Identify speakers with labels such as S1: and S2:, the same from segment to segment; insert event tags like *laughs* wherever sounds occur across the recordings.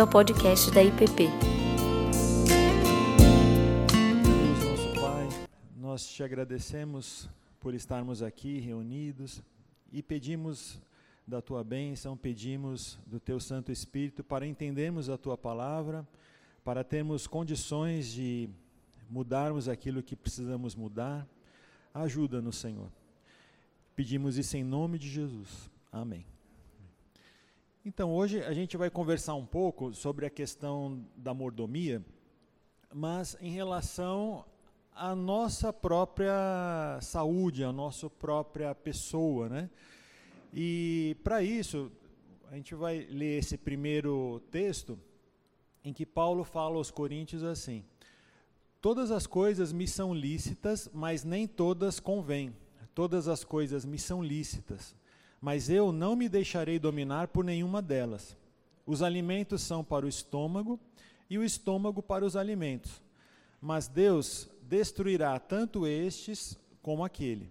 S1: bem-vindo ao podcast da IPP.
S2: Deus, nosso Pai, nós te agradecemos por estarmos aqui reunidos e pedimos da tua bênção, pedimos do teu Santo Espírito para entendermos a tua palavra, para termos condições de mudarmos aquilo que precisamos mudar. Ajuda-nos, Senhor. Pedimos isso em nome de Jesus. Amém. Então, hoje a gente vai conversar um pouco sobre a questão da mordomia, mas em relação à nossa própria saúde, à nossa própria pessoa, né? E para isso, a gente vai ler esse primeiro texto em que Paulo fala aos Coríntios assim: Todas as coisas me são lícitas, mas nem todas convêm. Todas as coisas me são lícitas, mas eu não me deixarei dominar por nenhuma delas. Os alimentos são para o estômago e o estômago para os alimentos. Mas Deus destruirá tanto estes como aquele.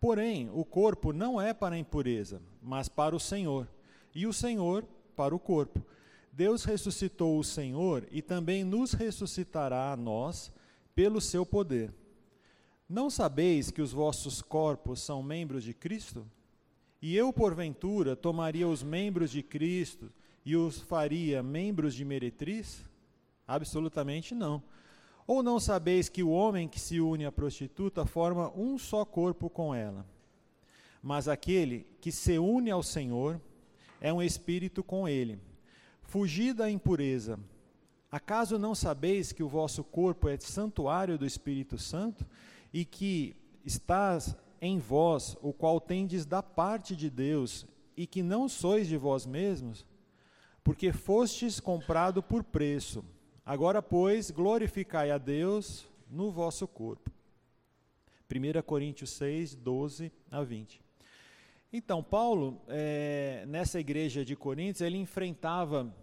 S2: Porém, o corpo não é para a impureza, mas para o Senhor, e o Senhor para o corpo. Deus ressuscitou o Senhor e também nos ressuscitará a nós pelo seu poder. Não sabeis que os vossos corpos são membros de Cristo? E eu, porventura, tomaria os membros de Cristo e os faria membros de meretriz? Absolutamente não. Ou não sabeis que o homem que se une à prostituta forma um só corpo com ela? Mas aquele que se une ao Senhor é um espírito com ele. Fugi da impureza. Acaso não sabeis que o vosso corpo é santuário do Espírito Santo e que estás em vós, o qual tendes da parte de Deus, e que não sois de vós mesmos, porque fostes comprado por preço. Agora, pois, glorificai a Deus no vosso corpo. 1 Coríntios 6, 12 a 20. Então, Paulo, é, nessa igreja de Coríntios, ele enfrentava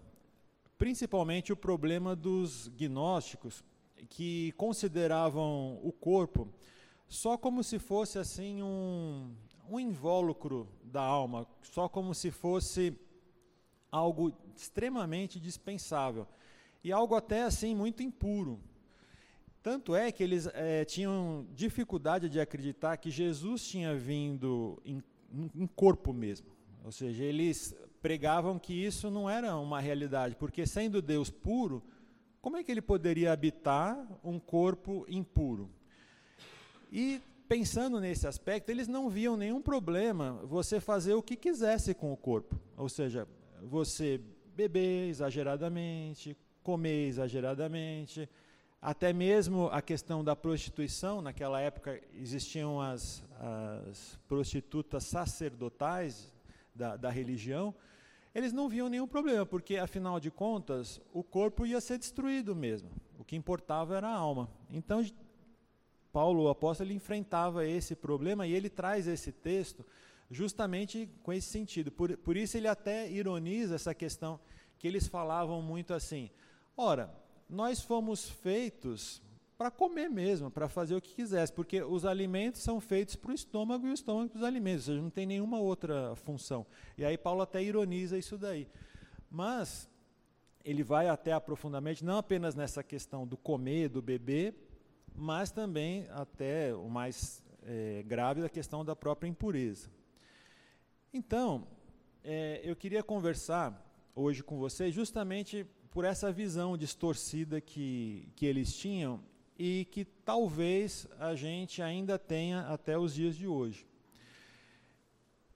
S2: principalmente o problema dos gnósticos, que consideravam o corpo só como se fosse assim um, um invólucro da alma, só como se fosse algo extremamente dispensável e algo até assim muito impuro. Tanto é que eles é, tinham dificuldade de acreditar que Jesus tinha vindo em, em corpo mesmo. Ou seja, eles pregavam que isso não era uma realidade, porque sendo Deus puro, como é que ele poderia habitar um corpo impuro? E pensando nesse aspecto, eles não viam nenhum problema você fazer o que quisesse com o corpo. Ou seja, você beber exageradamente, comer exageradamente, até mesmo a questão da prostituição, naquela época existiam as, as prostitutas sacerdotais da, da religião, eles não viam nenhum problema, porque afinal de contas o corpo ia ser destruído mesmo. O que importava era a alma. Então Paulo, o apóstolo, ele enfrentava esse problema e ele traz esse texto justamente com esse sentido. Por, por isso ele até ironiza essa questão que eles falavam muito assim: ora, nós fomos feitos para comer mesmo, para fazer o que quisesse, porque os alimentos são feitos para o estômago e o estômago para os alimentos, ou seja, não tem nenhuma outra função. E aí Paulo até ironiza isso daí. Mas ele vai até aprofundamente, não apenas nessa questão do comer, do beber, mas também até o mais é, grave da questão da própria impureza. Então, é, eu queria conversar hoje com vocês justamente por essa visão distorcida que, que eles tinham e que talvez a gente ainda tenha até os dias de hoje.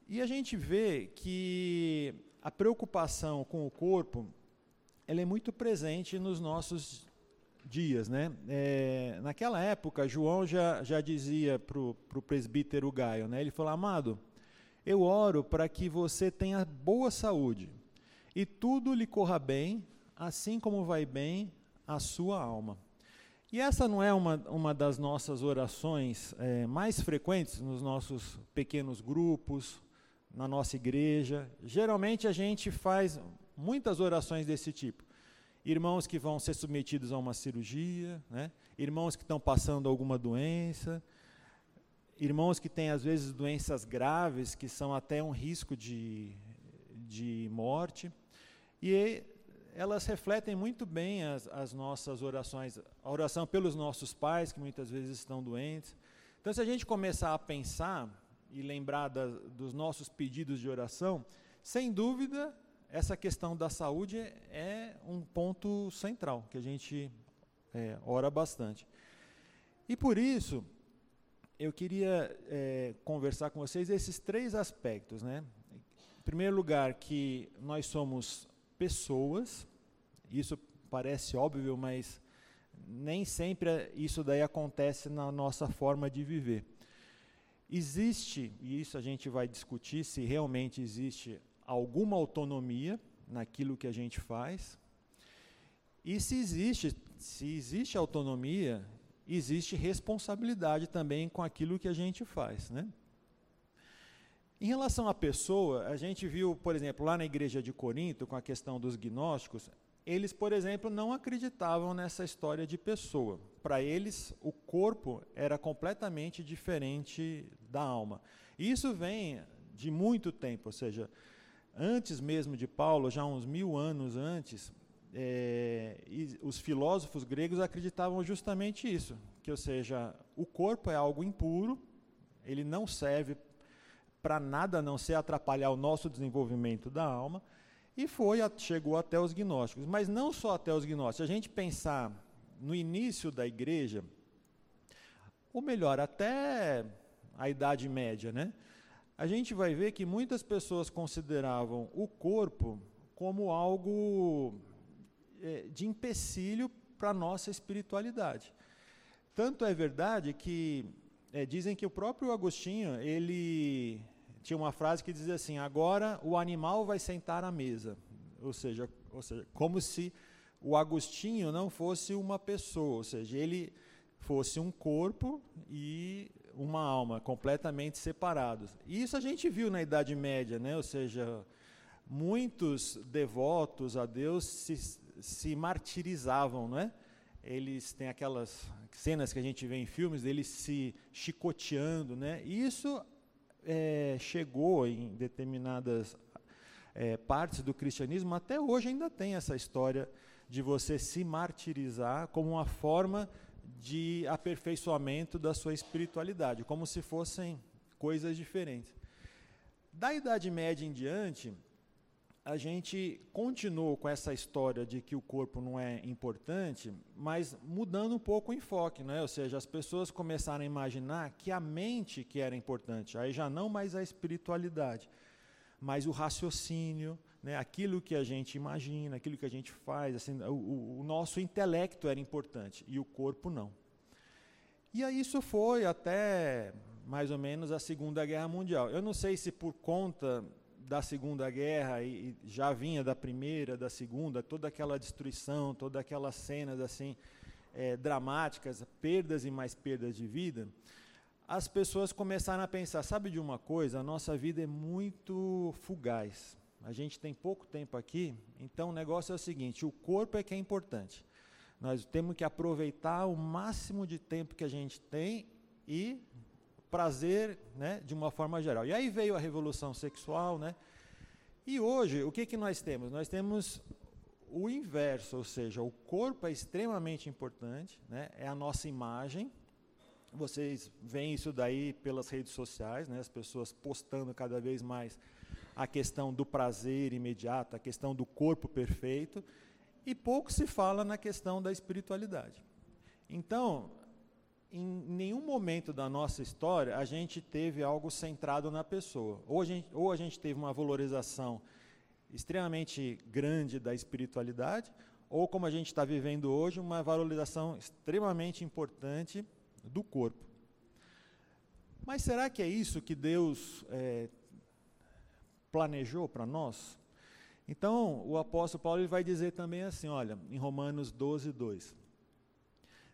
S2: E a gente vê que a preocupação com o corpo ela é muito presente nos nossos dias. Né? É, naquela época, João já, já dizia para o presbítero Gaio, né? ele falou, amado, eu oro para que você tenha boa saúde e tudo lhe corra bem, assim como vai bem a sua alma. E essa não é uma, uma das nossas orações é, mais frequentes nos nossos pequenos grupos, na nossa igreja. Geralmente a gente faz muitas orações desse tipo irmãos que vão ser submetidos a uma cirurgia, né? irmãos que estão passando alguma doença, irmãos que têm às vezes doenças graves que são até um risco de, de morte. E elas refletem muito bem as, as, nossas orações, a oração pelos nossos pais, que muitas vezes estão doentes. Então, se a gente começar a pensar e lembrar da, dos nossos pedidos de oração, sem dúvida, essa questão da saúde é um ponto central, que a gente é, ora bastante. E por isso, eu queria é, conversar com vocês esses três aspectos. Né? Em primeiro lugar, que nós somos pessoas, isso parece óbvio, mas nem sempre isso daí acontece na nossa forma de viver. Existe, e isso a gente vai discutir, se realmente existe alguma autonomia naquilo que a gente faz. E se existe, se existe autonomia, existe responsabilidade também com aquilo que a gente faz, né? Em relação à pessoa, a gente viu, por exemplo, lá na igreja de Corinto, com a questão dos gnósticos, eles, por exemplo, não acreditavam nessa história de pessoa. Para eles, o corpo era completamente diferente da alma. E isso vem de muito tempo, ou seja, antes mesmo de Paulo, já uns mil anos antes, é, os filósofos gregos acreditavam justamente isso, que, ou seja, o corpo é algo impuro, ele não serve para nada a não ser atrapalhar o nosso desenvolvimento da alma, e foi chegou até os gnósticos. Mas não só até os gnósticos. Se a gente pensar no início da igreja, ou melhor, até a Idade Média, né? A gente vai ver que muitas pessoas consideravam o corpo como algo é, de empecilho para a nossa espiritualidade. Tanto é verdade que é, dizem que o próprio Agostinho, ele tinha uma frase que dizia assim: agora o animal vai sentar à mesa. Ou seja, ou seja, como se o Agostinho não fosse uma pessoa, ou seja, ele fosse um corpo e uma alma completamente separados. E isso a gente viu na Idade Média, né? ou seja, muitos devotos a Deus se, se martirizavam, não é? Eles têm aquelas cenas que a gente vê em filmes deles se chicoteando, né? E isso é, chegou em determinadas é, partes do cristianismo, até hoje ainda tem essa história de você se martirizar como uma forma de aperfeiçoamento da sua espiritualidade, como se fossem coisas diferentes. Da Idade Média em diante, a gente continuou com essa história de que o corpo não é importante, mas mudando um pouco o enfoque, né? ou seja, as pessoas começaram a imaginar que a mente que era importante, aí já não mais a espiritualidade, mas o raciocínio, né? aquilo que a gente imagina, aquilo que a gente faz, assim, o, o nosso intelecto era importante e o corpo não. E aí isso foi até mais ou menos a Segunda Guerra Mundial. Eu não sei se por conta da Segunda Guerra e, já vinha da Primeira, da Segunda, toda aquela destruição, todas aquelas cenas assim é, dramáticas, perdas e mais perdas de vida, as pessoas começaram a pensar, sabe de uma coisa? A nossa vida é muito fugaz. A gente tem pouco tempo aqui, então o negócio é o seguinte: o corpo é que é importante. Nós temos que aproveitar o máximo de tempo que a gente tem e prazer né, de uma forma geral. E aí veio a revolução sexual, né? E hoje, o que, que nós temos? Nós temos o inverso, ou seja, o corpo é extremamente importante, né? é a nossa imagem. Vocês veem isso daí pelas redes sociais, né? as pessoas postando cada vez mais a questão do prazer imediato, a questão do corpo perfeito, e pouco se fala na questão da espiritualidade. Então, em nenhum momento da nossa história a gente teve algo centrado na pessoa. Ou a gente, ou a gente teve uma valorização extremamente grande da espiritualidade, ou como a gente está vivendo hoje, uma valorização extremamente importante do corpo. Mas será que é isso que Deus é, planejou para nós? Então, o apóstolo Paulo ele vai dizer também assim, olha, em Romanos 12, 2.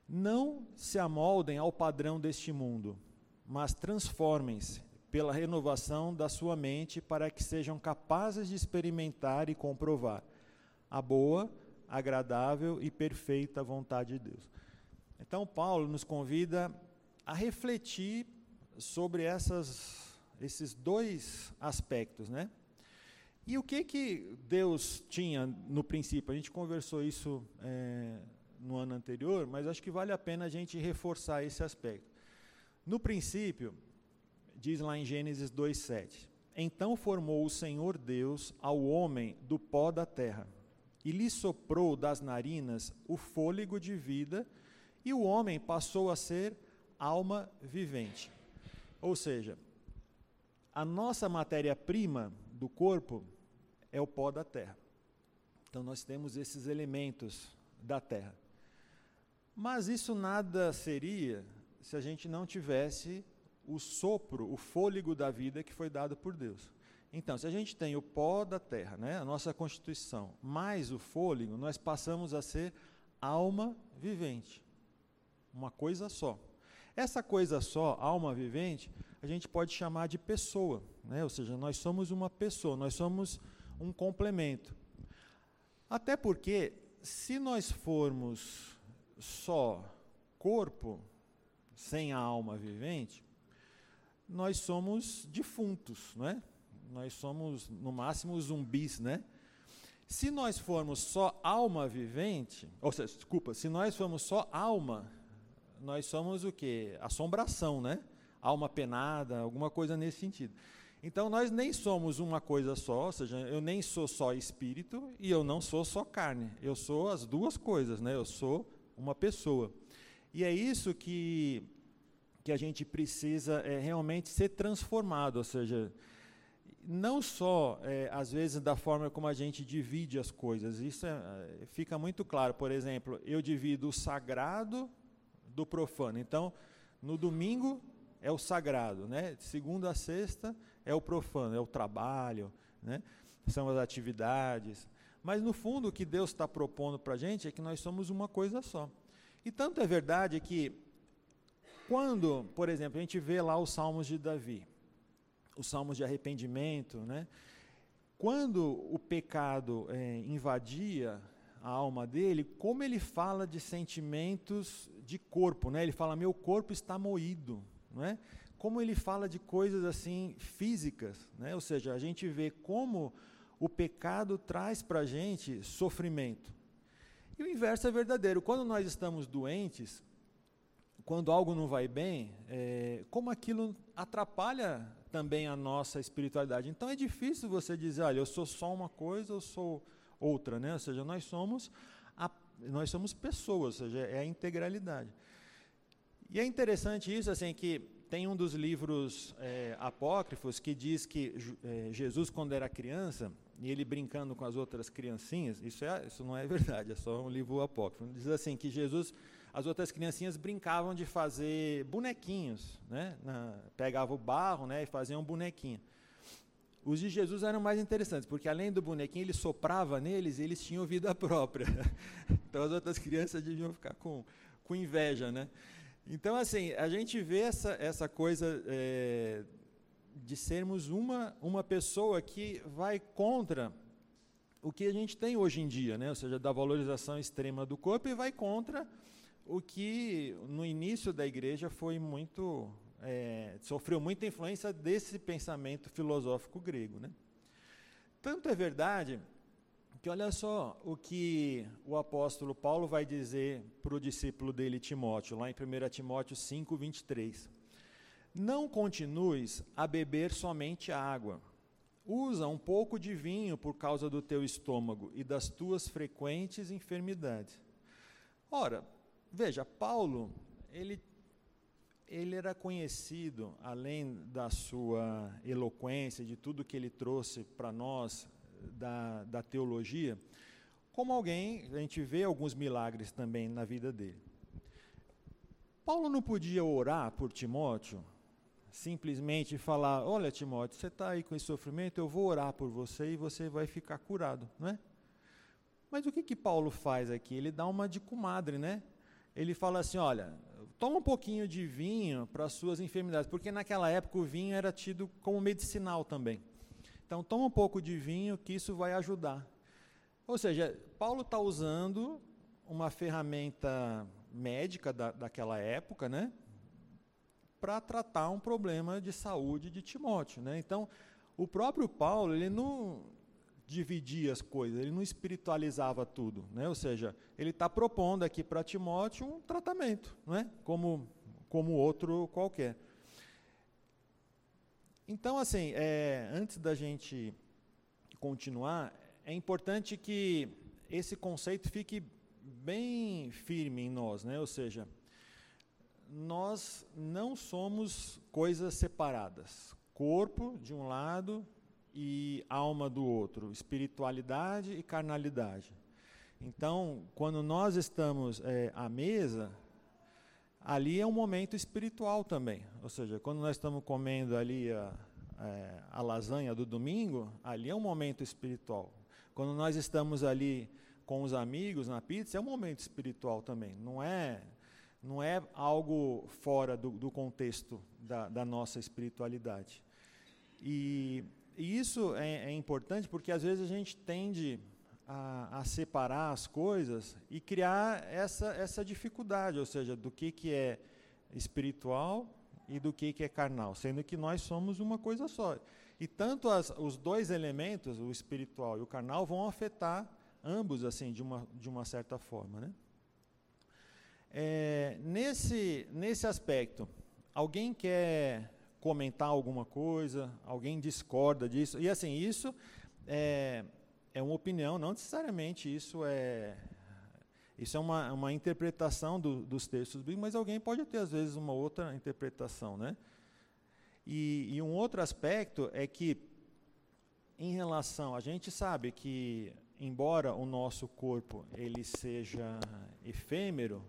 S2: Não se amoldem ao padrão deste mundo, mas transformem-se pela renovação da sua mente para que sejam capazes de experimentar e comprovar a boa, agradável e perfeita vontade de Deus. Então, Paulo nos convida a refletir sobre essas, esses dois aspectos, né? E o que, que Deus tinha no princípio? A gente conversou isso é, no ano anterior, mas acho que vale a pena a gente reforçar esse aspecto. No princípio, diz lá em Gênesis 2,7: Então formou o Senhor Deus ao homem do pó da terra, e lhe soprou das narinas o fôlego de vida, e o homem passou a ser alma vivente. Ou seja, a nossa matéria-prima do corpo é o pó da terra. Então nós temos esses elementos da terra. Mas isso nada seria se a gente não tivesse o sopro, o fôlego da vida que foi dado por Deus. Então, se a gente tem o pó da terra, né, a nossa constituição, mais o fôlego, nós passamos a ser alma vivente. Uma coisa só. Essa coisa só, alma vivente, a gente pode chamar de pessoa, né? ou seja, nós somos uma pessoa, nós somos um complemento. Até porque, se nós formos só corpo, sem a alma vivente, nós somos defuntos, não é? Nós somos, no máximo, zumbis, né? Se nós formos só alma vivente, ou seja, desculpa, se nós formos só alma, nós somos o quê? Assombração, né? Alma penada, alguma coisa nesse sentido. Então nós nem somos uma coisa só, ou seja, eu nem sou só espírito e eu não sou só carne. Eu sou as duas coisas, né? Eu sou uma pessoa. E é isso que que a gente precisa é, realmente ser transformado, ou seja, não só é, às vezes da forma como a gente divide as coisas. Isso é, fica muito claro. Por exemplo, eu divido o sagrado do profano. Então, no domingo é o sagrado, né? Segunda a sexta é o profano, é o trabalho, né? São as atividades. Mas no fundo o que Deus está propondo para a gente é que nós somos uma coisa só. E tanto é verdade que quando, por exemplo, a gente vê lá os salmos de Davi, os salmos de arrependimento, né? Quando o pecado é, invadia a alma dele, como ele fala de sentimentos de corpo, né? Ele fala: "Meu corpo está moído", não é? Como ele fala de coisas assim físicas, né? Ou seja, a gente vê como o pecado traz para a gente sofrimento. E o inverso é verdadeiro. Quando nós estamos doentes, quando algo não vai bem, é, como aquilo atrapalha também a nossa espiritualidade. Então é difícil você dizer, olha, eu sou só uma coisa, eu sou outra, né? Ou seja, nós somos a, nós somos pessoas, ou seja, é a integralidade. E é interessante isso, assim, que tem um dos livros é, apócrifos que diz que é, Jesus, quando era criança, e ele brincando com as outras criancinhas, isso, é, isso não é verdade, é só um livro apócrifo. Diz assim que Jesus as outras criancinhas brincavam de fazer bonequinhos, né? Na, pegava o barro, né, e faziam um bonequinho. Os de Jesus eram mais interessantes, porque além do bonequinho, ele soprava neles e eles tinham vida própria. *laughs* Então as outras crianças deviam ficar com, com inveja, né? Então, assim, a gente vê essa, essa coisa é, de sermos uma, uma pessoa que vai contra o que a gente tem hoje em dia, né? ou seja, da valorização extrema do corpo e vai contra o que no início da igreja foi muito é, sofreu muita influência desse pensamento filosófico grego, né? Tanto é verdade que olha só o que o apóstolo Paulo vai dizer para o discípulo dele Timóteo, lá em 1 Timóteo 5, 23. Não continues a beber somente água. Usa um pouco de vinho por causa do teu estômago e das tuas frequentes enfermidades. Ora, Veja, Paulo, ele, ele era conhecido, além da sua eloquência, de tudo que ele trouxe para nós da, da teologia, como alguém, a gente vê alguns milagres também na vida dele. Paulo não podia orar por Timóteo, simplesmente falar: Olha, Timóteo, você está aí com esse sofrimento, eu vou orar por você e você vai ficar curado, não é? Mas o que que Paulo faz aqui? Ele dá uma de comadre, né? ele fala assim: olha, toma um pouquinho de vinho para as suas enfermidades, porque naquela época o vinho era tido como medicinal também. Então, toma um pouco de vinho que isso vai ajudar. Ou seja, Paulo está usando uma ferramenta médica da, daquela época, né, para tratar um problema de saúde de Timóteo, né? Então, o próprio Paulo, ele não, dividia as coisas, ele não espiritualizava tudo, né? Ou seja, ele está propondo aqui para Timóteo um tratamento, né? Como como outro qualquer. Então, assim, é, antes da gente continuar, é importante que esse conceito fique bem firme em nós, né? Ou seja, nós não somos coisas separadas. Corpo de um lado e alma do outro, espiritualidade e carnalidade. Então, quando nós estamos é, à mesa, ali é um momento espiritual também. Ou seja, quando nós estamos comendo ali a, é, a lasanha do domingo, ali é um momento espiritual. Quando nós estamos ali com os amigos na pizza, é um momento espiritual também. Não é não é algo fora do, do contexto da, da, nossa espiritualidade. E, e isso é, é, importante porque às vezes a gente tende a, a, separar as coisas e criar essa, essa dificuldade, ou seja, do que, que é espiritual e do que, que é carnal, sendo que nós somos uma coisa só. E tanto as, os dois elementos, o espiritual e o carnal, vão afetar ambos assim de uma, de uma certa forma. Né? É, nesse, nesse aspecto, alguém quer comentar alguma coisa? Alguém discorda disso? E assim, isso é, é uma opinião, não necessariamente isso é isso é uma, uma interpretação do, dos textos bíblicos, mas alguém pode ter às vezes uma outra interpretação, né? E, e um outro aspecto é que em relação, a gente sabe que embora o nosso corpo ele seja efêmero,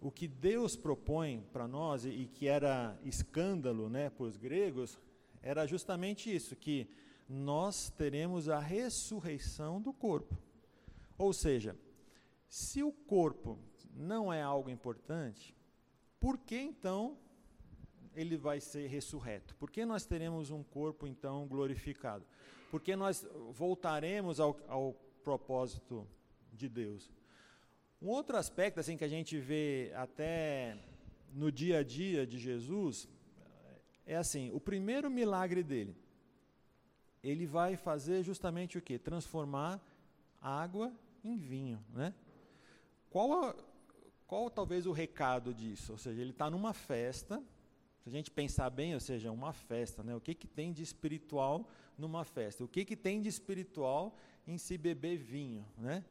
S2: o que Deus propõe para nós, e, que era escândalo né, para os gregos, era justamente isso, que nós teremos a ressurreição do corpo. Ou seja, se o corpo não é algo importante, por que então ele vai ser ressurreto? Por que nós teremos um corpo então glorificado? Porque nós voltaremos ao, ao propósito de Deus. Um outro aspecto assim que a gente vê até no dia a dia de Jesus é assim, o primeiro milagre dele, ele vai fazer justamente o que? Transformar água em vinho, né? Qual, qual talvez o recado disso? Ou seja, ele está numa festa, se a gente pensar bem, ou seja, uma festa, né? O que, que tem de espiritual numa festa? O que, que tem de espiritual em se beber vinho, né?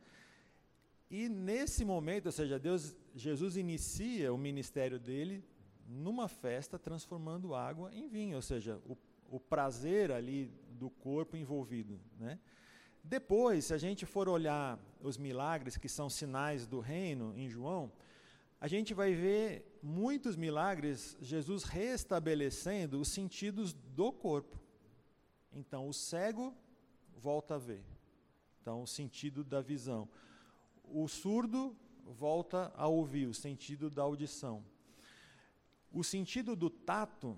S2: E nesse momento, ou seja, Deus, Jesus inicia o ministério dele numa festa, transformando água em vinho, ou seja, o, o prazer ali do corpo envolvido. Né? Depois, se a gente for olhar os milagres que são sinais do reino em João, a gente vai ver muitos milagres Jesus restabelecendo os sentidos do corpo. Então, o cego volta a ver. Então, o sentido da visão o surdo volta a ouvir, o sentido da audição. O sentido do tato,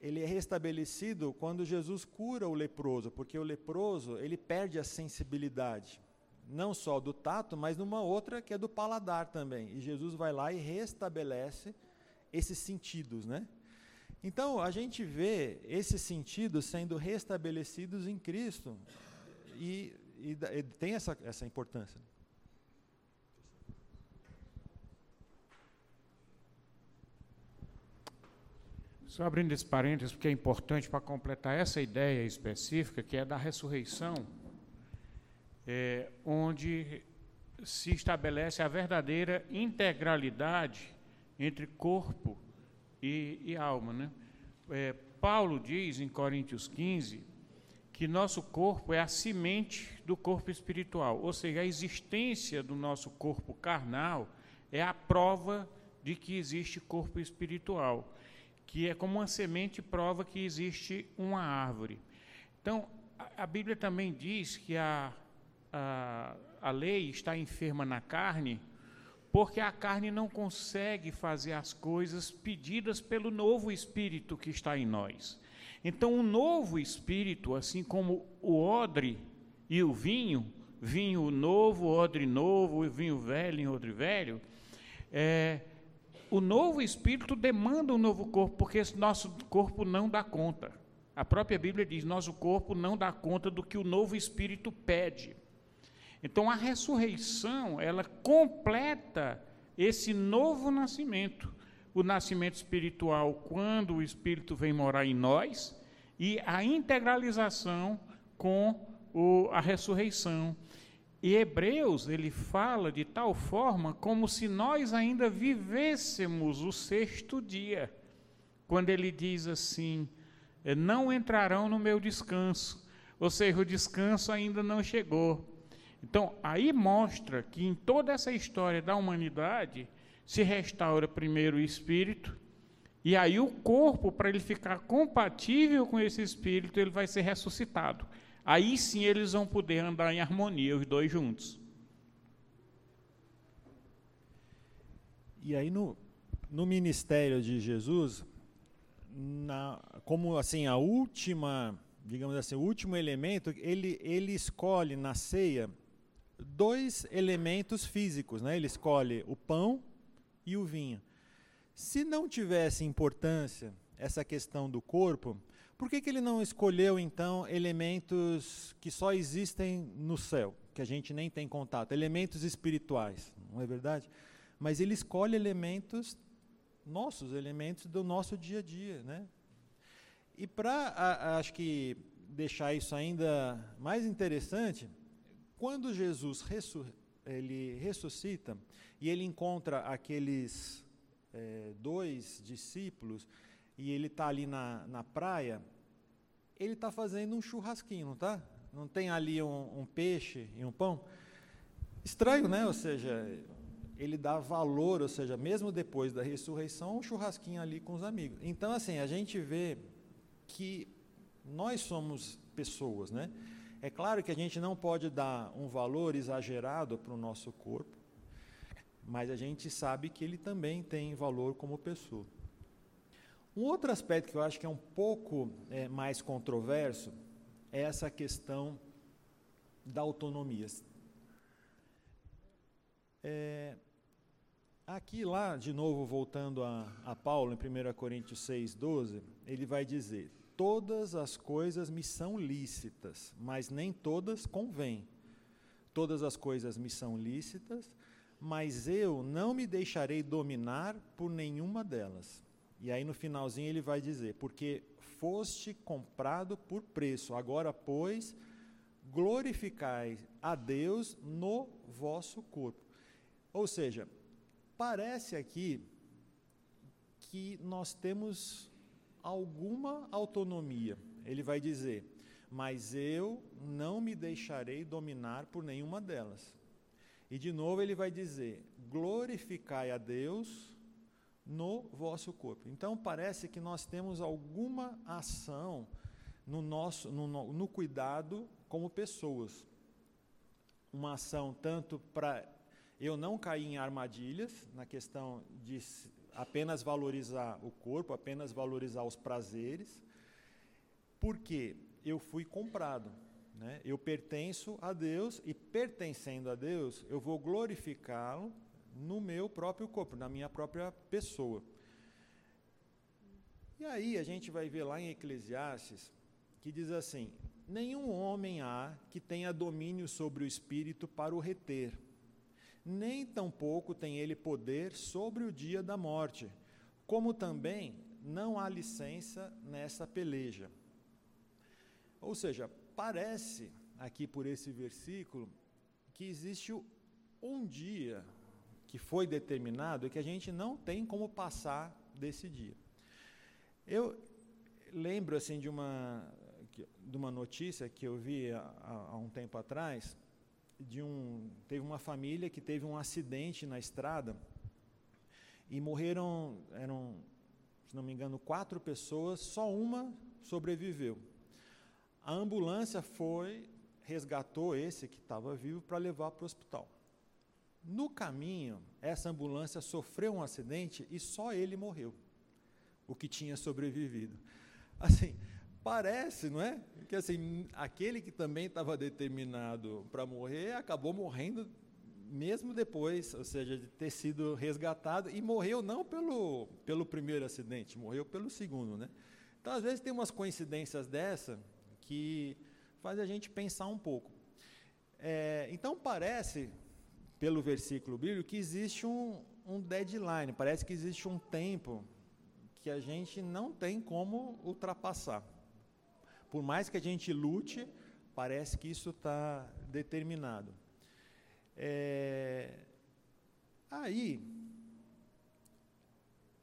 S2: ele é restabelecido quando Jesus cura o leproso, porque o leproso, ele perde a sensibilidade, não só do tato, mas numa outra que é do paladar também. E Jesus vai lá e restabelece esses sentidos, né? Então, a gente vê esses sentidos sendo restabelecidos em Cristo e, e, e tem essa, essa importância.
S1: Só abrindo esse parênteses, porque é importante para completar essa ideia específica, que é da ressurreição, é, onde se estabelece a verdadeira integralidade entre corpo e, e alma. Né? É, Paulo diz em Coríntios 15 que nosso corpo é a semente do corpo espiritual, ou seja, a existência do nosso corpo carnal é a prova de que existe corpo espiritual que é como uma semente prova que existe uma árvore. Então, a, Bíblia também diz que a, a, a lei está enferma na carne, porque a carne não consegue fazer as coisas pedidas pelo novo espírito que está em nós. Então, o novo espírito, assim como o odre e o vinho, vinho novo, odre novo, vinho velho, odre velho, é, o novo espírito demanda um novo corpo, porque esse nosso corpo não dá conta. A própria Bíblia diz: nosso corpo não dá conta do que o novo espírito pede. Então a ressurreição, ela completa esse novo nascimento, o nascimento espiritual quando o espírito vem morar em nós e a integralização com o, a ressurreição. E Hebreus, ele fala de tal forma como se nós ainda vivêssemos o sexto dia, quando ele diz assim: é, não entrarão no meu descanso, ou seja, o descanso ainda não chegou. Então, aí mostra que em toda essa história da humanidade se restaura primeiro o espírito, e aí o corpo, para ele ficar compatível com esse espírito, ele vai ser ressuscitado. Aí sim eles vão poder andar em harmonia, os dois juntos.
S2: E aí no, no ministério de Jesus, na, como assim a última, digamos assim, o último elemento, ele, ele escolhe na ceia dois elementos físicos, né? Ele escolhe o pão e o vinho. Se não tivesse importância essa questão do corpo, por que, que ele não escolheu então elementos que só existem no céu, que a gente nem tem contato, elementos espirituais, não é verdade? Mas ele escolhe elementos nossos elementos do nosso dia a dia, né? E para, acho que deixar isso ainda mais interessante, quando Jesus ele ressuscita e ele encontra aqueles é, dois discípulos e ele está ali na, na praia, ele está fazendo um churrasquinho, não está? Não tem ali um, um peixe e um pão? Estranho, né? Ou seja, ele dá valor, ou seja, mesmo depois da ressurreição, um churrasquinho ali com os amigos. Então, assim, a gente vê que nós somos pessoas, né? É claro que a gente não pode dar um valor exagerado para o nosso corpo, mas a gente sabe que ele também tem valor como pessoa. Um outro aspecto que eu acho que é um pouco é, mais controverso é essa questão da autonomia. É, Aqui, lá, de novo, voltando a, a Paulo, em 1 Coríntios 6, 12, ele vai dizer: Todas as coisas me são lícitas, mas nem todas convêm. Todas as coisas me são lícitas, mas eu não me deixarei dominar por nenhuma delas. E aí no finalzinho ele vai dizer: Porque foste comprado por preço, agora, pois, glorificai a Deus no vosso corpo. Ou seja, parece aqui que nós temos alguma autonomia. Ele vai dizer: Mas eu não me deixarei dominar por nenhuma delas. E de novo ele vai dizer: Glorificai a Deus no vosso corpo. Então parece que nós temos alguma ação no nosso no, no cuidado como pessoas. Uma ação tanto para eu não caí em armadilhas na questão de apenas valorizar o corpo, apenas valorizar os prazeres, porque eu fui comprado. Né? Eu pertenço a Deus e, pertencendo a Deus, eu vou glorificá-lo no meu próprio corpo, na minha própria pessoa. E aí a gente vai ver lá em Eclesiastes que diz assim: Nenhum homem há que tenha domínio sobre o espírito para o reter nem tampouco tem ele poder sobre o dia da morte, como também não há licença nessa peleja. Ou seja, parece aqui por esse versículo que existe um dia que foi determinado e que a gente não tem como passar desse dia. Eu lembro assim de uma de uma notícia que eu vi há, há um tempo atrás de um teve uma família que teve um acidente na estrada e morreram eram se não me engano quatro pessoas só uma sobreviveu a ambulância foi resgatou esse que estava vivo para levar para o hospital no caminho essa ambulância sofreu um acidente e só ele morreu o que tinha sobrevivido assim Parece, não é? Que assim, aquele que também estava determinado para morrer acabou morrendo mesmo depois, ou seja, de ter sido resgatado e morreu não pelo, pelo primeiro acidente, morreu pelo segundo, né? Então, às vezes, tem umas coincidências dessa que faz a gente pensar um pouco. É, então, parece, pelo versículo bíblico, que existe um, um deadline, parece que existe um tempo que a gente não tem como ultrapassar. Por mais que a gente lute, parece que isso está determinado. É, aí,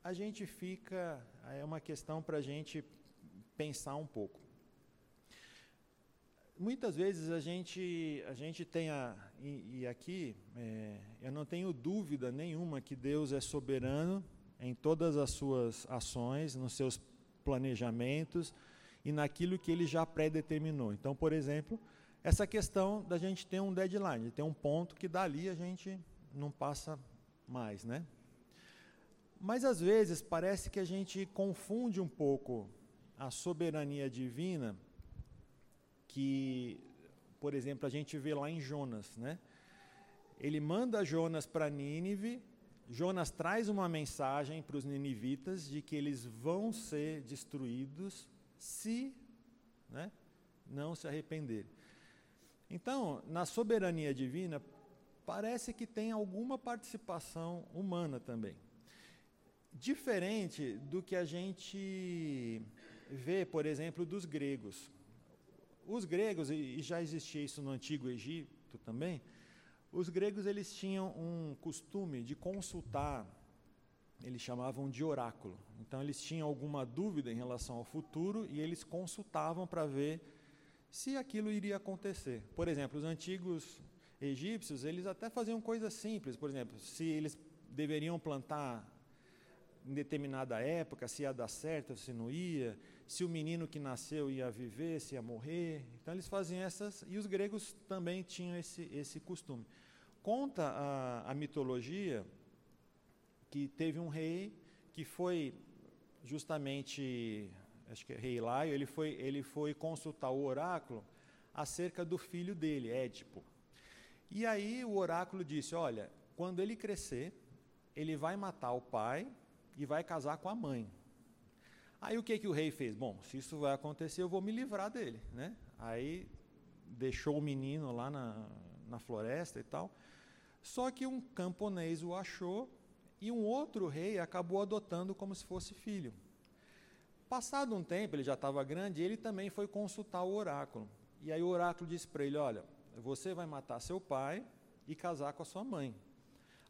S2: a gente fica, é uma questão para a gente pensar um pouco. Muitas vezes a gente, a gente tem, a, e, e aqui, é, eu não tenho dúvida nenhuma que Deus é soberano em todas as suas ações, nos seus planejamentos e naquilo que ele já predeterminou. Então, por exemplo, essa questão da gente ter um deadline, de ter um ponto que dali a gente não passa mais, né? Mas às vezes parece que a gente confunde um pouco a soberania divina que, por exemplo, a gente vê lá em Jonas, né? Ele manda Jonas para Nínive, Jonas traz uma mensagem para os ninivitas de que eles vão ser destruídos se né, não se arrependerem. Então, na soberania divina, parece que tem alguma participação humana também. Diferente do que a gente vê, por exemplo, dos gregos. Os gregos, e já existia isso no Antigo Egito também, os gregos eles tinham um costume de consultar, eles chamavam de oráculo. Então eles tinham alguma dúvida em relação ao futuro e eles consultavam para ver se aquilo iria acontecer. Por exemplo, os antigos egípcios, eles até faziam coisas simples, por exemplo, se eles deveriam plantar em determinada época, se ia dar certo, se não ia, se o menino que nasceu ia viver, se ia morrer. Então eles faziam essas, e os gregos também tinham esse, esse costume. Conta a, a mitologia que teve um rei que foi justamente, acho que é rei Laio, ele foi, ele foi consultar o oráculo acerca do filho dele, Édipo. E aí o oráculo disse: Olha, quando ele crescer, ele vai matar o pai e vai casar com a mãe. Aí o que, que o rei fez? Bom, se isso vai acontecer, eu vou me livrar dele. Né? Aí deixou o menino lá na, na floresta e tal. Só que um camponês o achou e um outro rei acabou adotando como se fosse filho. Passado um tempo, ele já estava grande, ele também foi consultar o oráculo. E aí o oráculo disse para ele: Olha, você vai matar seu pai e casar com a sua mãe.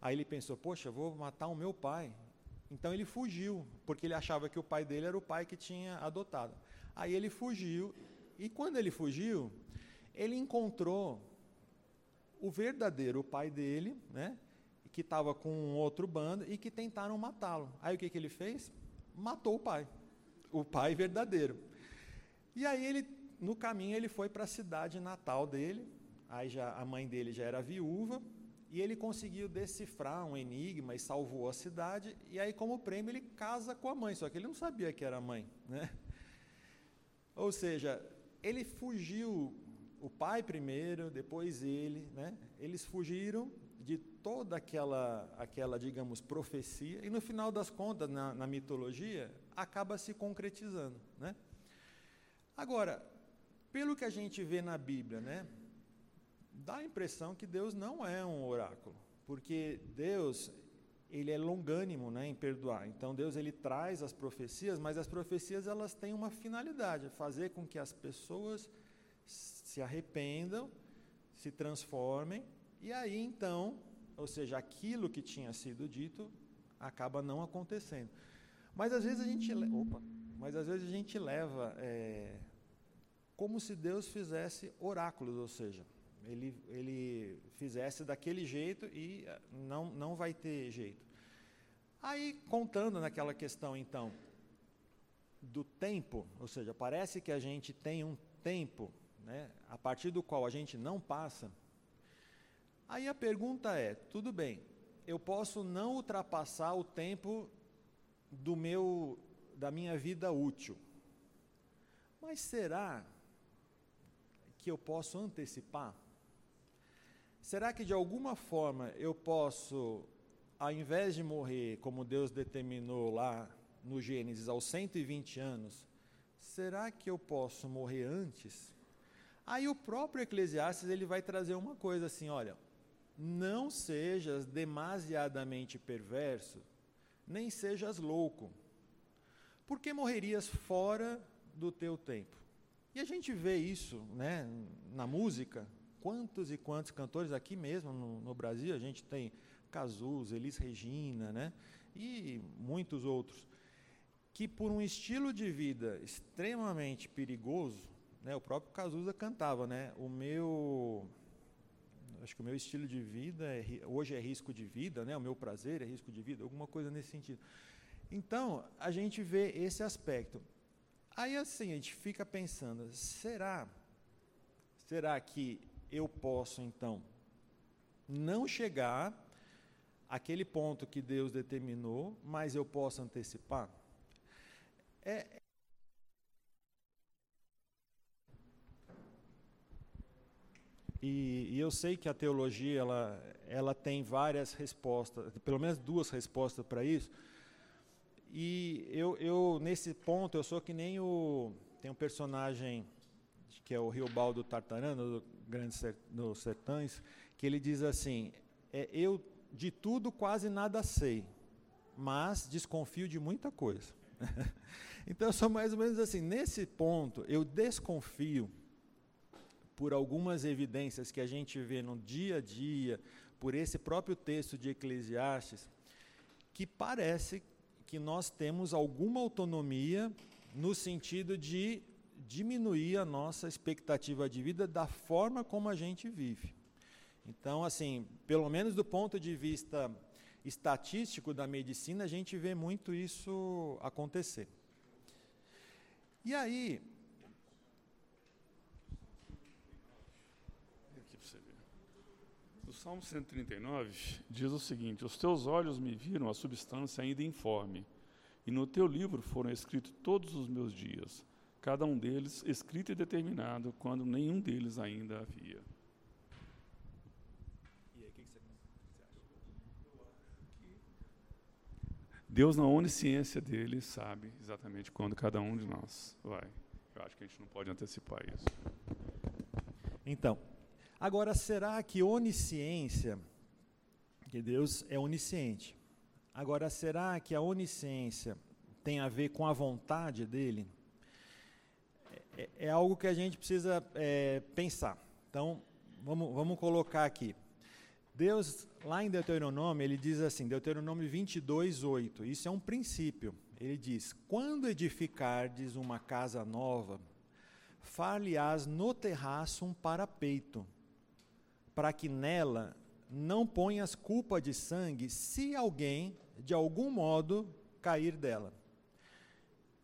S2: Aí ele pensou: Poxa, vou matar o meu pai. Então ele fugiu, porque ele achava que o pai dele era o pai que tinha adotado. Aí ele fugiu, e quando ele fugiu, ele encontrou o verdadeiro pai dele, né, que estava com um outro bando e que tentaram matá-lo. Aí o que, que ele fez? Matou o pai, o pai verdadeiro. E aí ele, no caminho, ele foi para a cidade natal dele. Aí já a mãe dele já era viúva e ele conseguiu decifrar um enigma e salvou a cidade. E aí, como prêmio, ele casa com a mãe. Só que ele não sabia que era a mãe, né? *laughs* Ou seja, ele fugiu o pai primeiro, depois ele, né? Eles fugiram de toda aquela, aquela, digamos, profecia e no final das contas, na, na mitologia, acaba se concretizando, né? Agora, pelo que a gente vê na Bíblia, né? Dá a impressão que Deus não é um oráculo, porque Deus ele é longânimo, né, em perdoar. Então Deus ele traz as profecias, mas as profecias elas têm uma finalidade, fazer com que as pessoas se arrependam, se transformem, e aí então, ou seja, aquilo que tinha sido dito acaba não acontecendo. Mas às vezes a gente, opa, mas às vezes a gente leva é, como se Deus fizesse oráculos, ou seja, ele, ele fizesse daquele jeito e eh, não, não vai ter jeito. Aí, contando naquela questão, então, do tempo, ou seja, parece que a gente tem um tempo né, a partir do qual a gente não passa, aí a pergunta é: tudo bem, eu posso não ultrapassar o tempo do meu da minha vida útil. Mas será que eu posso antecipar? Será que de alguma forma eu posso, ao invés de morrer como Deus determinou lá no Gênesis aos 120 anos, será que eu posso morrer antes? Aí o próprio Eclesiastes ele vai trazer uma coisa assim, olha, não sejas demasiadamente perverso, nem sejas louco, porque morrerias fora do teu tempo. E a gente vê isso né, na música. Quantos e quantos cantores aqui mesmo no, no Brasil, a gente tem Cazuza, Elis Regina, né, e muitos outros, que por um estilo de vida extremamente perigoso, né, o próprio Cazuza cantava, né, o meu acho que o meu estilo de vida é, hoje é risco de vida, né? O meu prazer é risco de vida, alguma coisa nesse sentido. Então, a gente vê esse aspecto. Aí assim, a gente fica pensando, será será que eu posso então não chegar àquele ponto que Deus determinou, mas eu posso antecipar? É, E, e, eu sei que a teologia ela, ela tem várias respostas, pelo menos duas respostas para isso. E eu, eu, nesse ponto, eu sou que nem o. Tem um personagem que é o Riobaldo Tartarano, Grande Ser, dos Sertões, que ele diz assim: é, Eu de tudo quase nada sei, mas desconfio de muita coisa. *laughs* então eu sou mais ou menos assim. Nesse ponto, eu desconfio por algumas evidências que a gente vê no dia a dia, por esse próprio texto de Eclesiastes, que parece que nós temos alguma autonomia no sentido de diminuir a nossa expectativa de vida da forma como a gente vive. Então, assim, pelo menos do ponto de vista estatístico da medicina, a gente vê muito isso acontecer. E aí,
S3: Salmo 139 diz o seguinte: Os teus olhos me viram a substância ainda informe, e no teu livro foram escritos todos os meus dias, cada um deles escrito e determinado, quando nenhum deles ainda havia. Deus, na onisciência dele, sabe exatamente quando cada um de nós vai. Eu acho que a gente não pode antecipar isso.
S2: Então, Agora, será que onisciência, que Deus é onisciente, agora será que a onisciência tem a ver com a vontade dele? É, é, algo que a gente precisa é, pensar. Então, vamos, vamos colocar aqui. Deus, lá em Deuteronômio, ele diz assim, Deuteronômio 22, 8, isso é um princípio. Ele diz: Quando edificardes uma casa nova, far-lhe-ás no terraço um parapeito, para que nela não ponhas culpa de sangue se alguém, de algum modo, cair dela.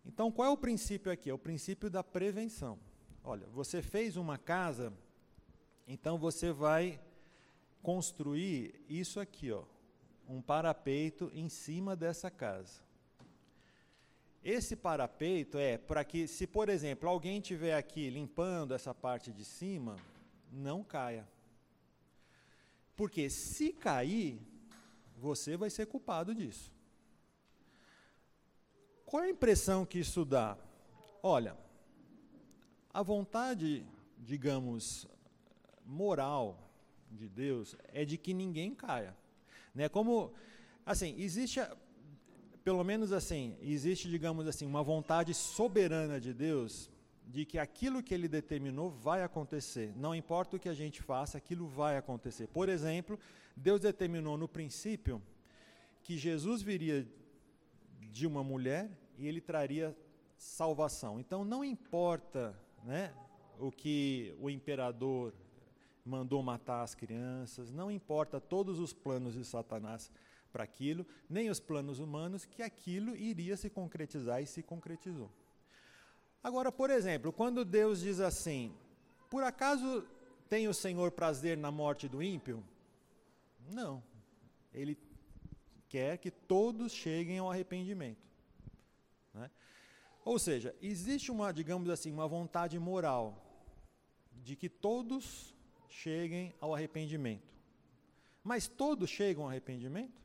S2: Então, qual é o princípio aqui? É o princípio da prevenção. Olha, você fez uma casa, então você vai construir isso aqui, ó, um parapeito em cima dessa casa. Esse parapeito é para que, se por exemplo alguém estiver aqui limpando essa parte de cima, não caia. Porque se cair, você vai ser culpado disso. Qual é a impressão que isso dá? Olha, a vontade, digamos, moral de Deus é de que ninguém caia. Né? Como, assim, existe, pelo menos assim, existe, digamos assim, uma vontade soberana de Deus de que aquilo que ele determinou vai acontecer. Não importa o que a gente faça, aquilo vai acontecer. Por exemplo, Deus determinou no princípio que Jesus viria de uma mulher e ele traria salvação. Então não importa, né, o que o imperador mandou matar as crianças, não importa todos os planos de Satanás para aquilo, nem os planos humanos, que aquilo iria se concretizar e se concretizou. Agora, por exemplo, quando Deus diz assim: Por acaso tem o Senhor prazer na morte do ímpio? Não. Ele quer que todos cheguem ao arrependimento. Né? Ou seja, existe uma, digamos assim, uma vontade moral de que todos cheguem ao arrependimento. Mas todos chegam ao arrependimento?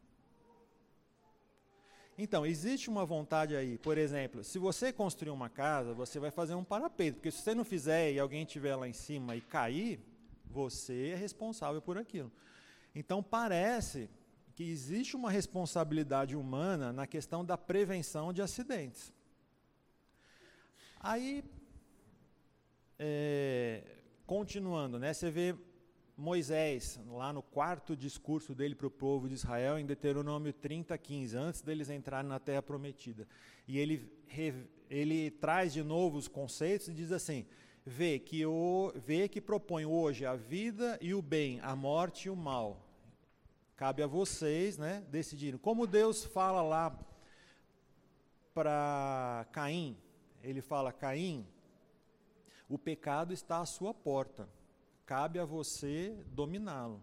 S2: Então, existe uma vontade aí. Por exemplo, se você construir uma casa, você vai fazer um parapeito, porque se você não fizer e alguém estiver lá em cima e cair, você é responsável por aquilo. Então, parece que existe uma responsabilidade humana na questão da prevenção de acidentes. Aí, é, continuando, né, você vê Moisés, lá no quarto discurso dele para o povo de Israel, em Deuteronômio 30, 15, antes deles entrarem na terra prometida. E ele, ele traz de novo os conceitos e diz assim: vê que, o, vê que propõe hoje a vida e o bem, a morte e o mal. Cabe a vocês né, decidirem. Como Deus fala lá para Caim, ele fala: Caim, o pecado está à sua porta cabe a você dominá-lo.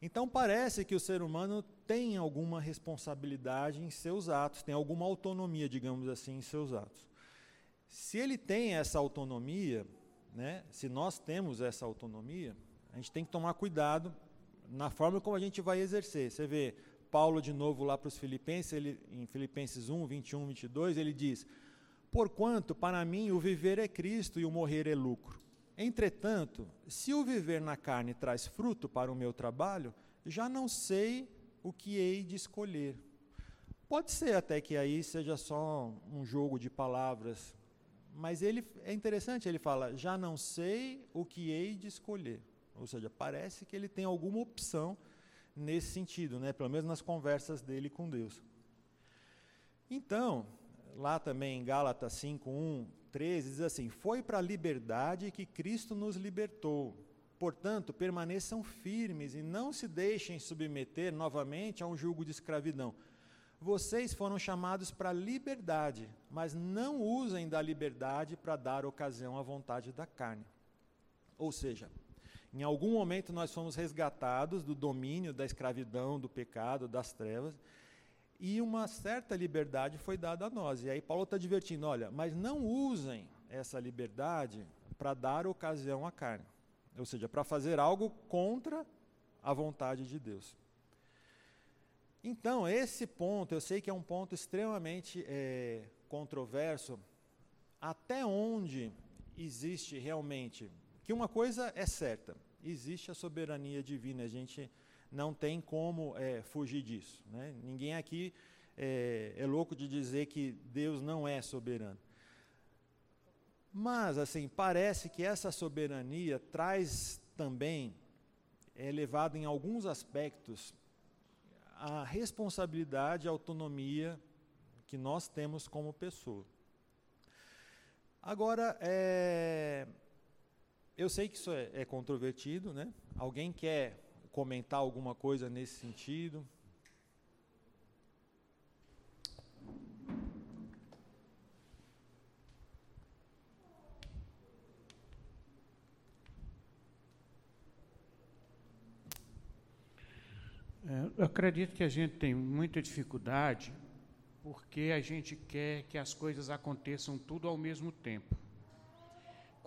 S2: Então parece que o ser humano tem alguma responsabilidade em seus atos, tem alguma autonomia, digamos assim, em seus atos. Se ele tem essa autonomia, né, se nós temos essa autonomia, a gente tem que tomar cuidado na forma como a gente vai exercer. Você vê Paulo de novo lá para os Filipenses, ele, em Filipenses 1, 21, 22, ele diz: Porquanto para mim o viver é Cristo e o morrer é lucro. Entretanto, se o viver na carne traz fruto para o meu trabalho, já não sei o que hei de escolher. Pode ser até que aí seja só um jogo de palavras, mas ele é interessante, ele fala: "Já não sei o que hei de escolher". Ou seja, parece que ele tem alguma opção nesse sentido, né? Pelo menos nas conversas dele com Deus. Então, lá também em Gálatas 5:1, 13 diz assim: Foi para a liberdade que Cristo nos libertou. Portanto, permaneçam firmes e não se deixem submeter novamente a um jugo de escravidão. Vocês foram chamados para a liberdade, mas não usem da liberdade para dar ocasião à vontade da carne. Ou seja, em algum momento nós fomos resgatados do domínio da escravidão, do pecado, das trevas, e uma certa liberdade foi dada a nós. E aí Paulo está divertindo, olha, mas não usem essa liberdade para dar ocasião à carne, ou seja, para fazer algo contra a vontade de Deus. Então, esse ponto, eu sei que é um ponto extremamente é, controverso, até onde existe realmente, que uma coisa é certa, existe a soberania divina, a gente não tem como é, fugir disso. Né? Ninguém aqui é, é louco de dizer que Deus não é soberano. Mas, assim, parece que essa soberania traz também, é elevado em alguns aspectos, a responsabilidade a autonomia que nós temos como pessoa. Agora, é, eu sei que isso é, é controvertido, né? Alguém quer comentar alguma coisa nesse sentido?
S1: É, eu acredito que a gente tem muita dificuldade porque a gente quer que as coisas aconteçam tudo ao mesmo tempo.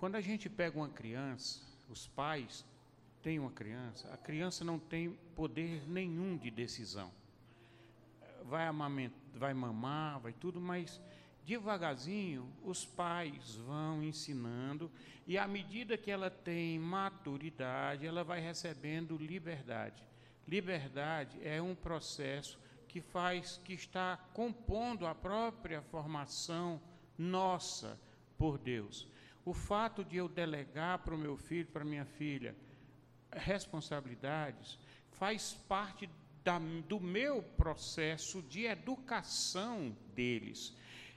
S1: Quando a gente pega uma criança, os pais tem uma criança, a criança não tem poder nenhum de decisão. Vai, amamentar, vai mamar, vai tudo, mas devagarzinho os pais vão ensinando e à medida que ela tem maturidade, ela vai recebendo liberdade. Liberdade é um processo que faz que está compondo a própria formação nossa por Deus. O fato de eu delegar para o meu filho, para minha filha, responsabilidades faz parte da, do meu processo de educação deles.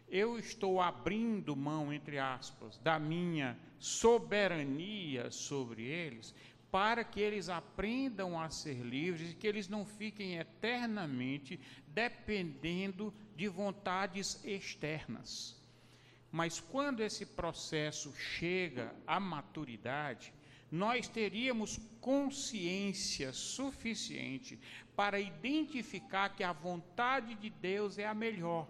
S1: Eu estou abrindo mão, entre aspas, da minha soberania sobre eles, para que eles aprendam a ser livres e que eles não fiquem eternamente dependendo de vontades externas. Mas quando esse processo chega à maturidade, nós teríamos consciência suficiente para identificar que a vontade de Deus é a melhor.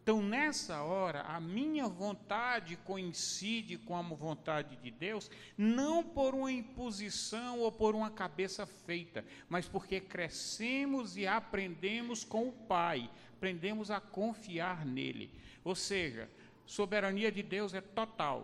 S1: Então, nessa hora, a minha vontade coincide com a vontade de Deus, não por uma imposição ou por uma cabeça feita, mas porque crescemos e aprendemos com o Pai, aprendemos a confiar nele. Ou seja, soberania de Deus é total,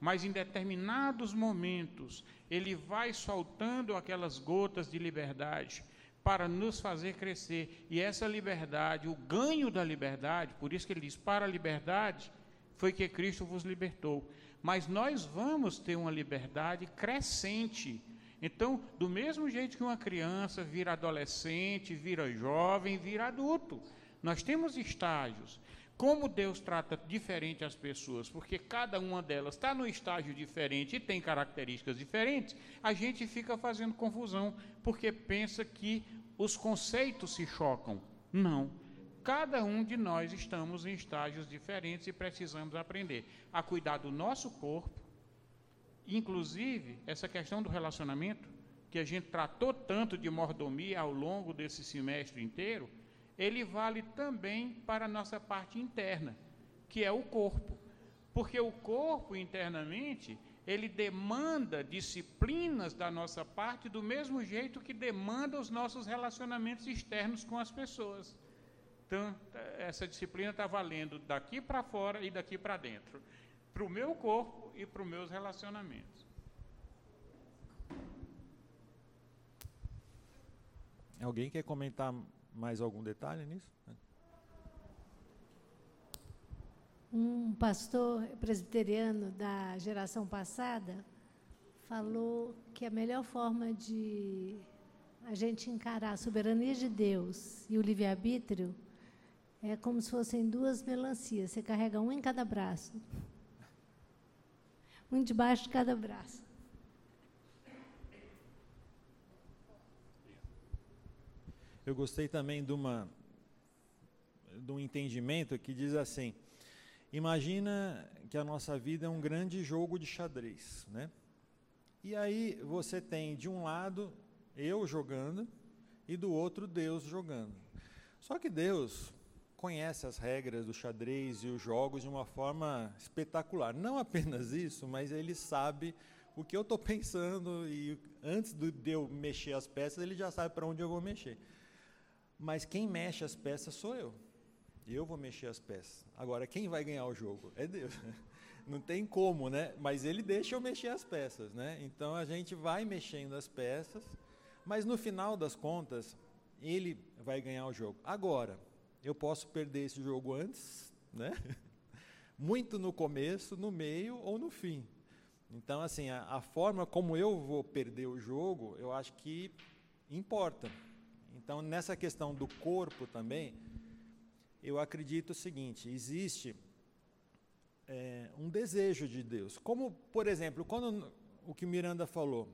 S1: mas em determinados momentos ele vai soltando aquelas gotas de liberdade para nos fazer crescer. E essa liberdade, o ganho da liberdade, por isso que ele diz: para a liberdade foi que Cristo vos libertou. Mas nós vamos ter uma liberdade crescente. Então, do mesmo jeito que uma criança vira adolescente, vira jovem, vira adulto, nós temos estágios. Como Deus trata diferente as pessoas, porque cada uma delas está num estágio diferente e tem características diferentes, a gente fica fazendo confusão, porque pensa que os conceitos se chocam. Não. Cada um de nós estamos em estágios diferentes e precisamos aprender a cuidar do nosso corpo, inclusive essa questão do relacionamento, que a gente tratou tanto de mordomia ao longo desse semestre inteiro, ele vale também para a nossa parte interna, que é o corpo. Porque o corpo internamente, ele demanda disciplinas da nossa parte do mesmo jeito que demanda os nossos relacionamentos externos com as pessoas. Então, essa disciplina está valendo daqui para fora e daqui para dentro, para o meu corpo e para os meus relacionamentos.
S2: Alguém quer comentar mais algum detalhe nisso?
S4: Um pastor presbiteriano da geração passada falou que a melhor forma de a gente encarar a soberania de Deus e o livre-arbítrio é como se fossem duas melancias. Você carrega um em cada braço. Um debaixo de cada braço.
S2: Eu gostei também de, uma, de um entendimento que diz assim: imagina que a nossa vida é um grande jogo de xadrez, né? E aí você tem de um lado eu jogando e do outro Deus jogando. Só que Deus conhece as regras do xadrez e os jogos de uma forma espetacular. Não apenas isso, mas ele sabe o que eu estou *laughs* pensando e antes de eu mexer as peças, ele já sabe para onde eu vou mexer. Mas quem mexe as peças sou eu. Eu vou mexer as peças. Agora, quem vai ganhar o jogo? É Deus. *laughs* Não tem como, né? Mas ele deixa eu mexer as peças, né? Então a gente vai mexendo as peças, mas no final das contas, ele vai ganhar o jogo. Agora, eu posso perder esse jogo antes, né? *laughs* muito no começo, no meio ou no fim. Então, assim, a, a, forma como eu vou perder o jogo, eu acho que importa. Então, nessa questão do corpo também, eu acredito o seguinte: existe é, um desejo de Deus. Como, por exemplo, quando o que Miranda falou,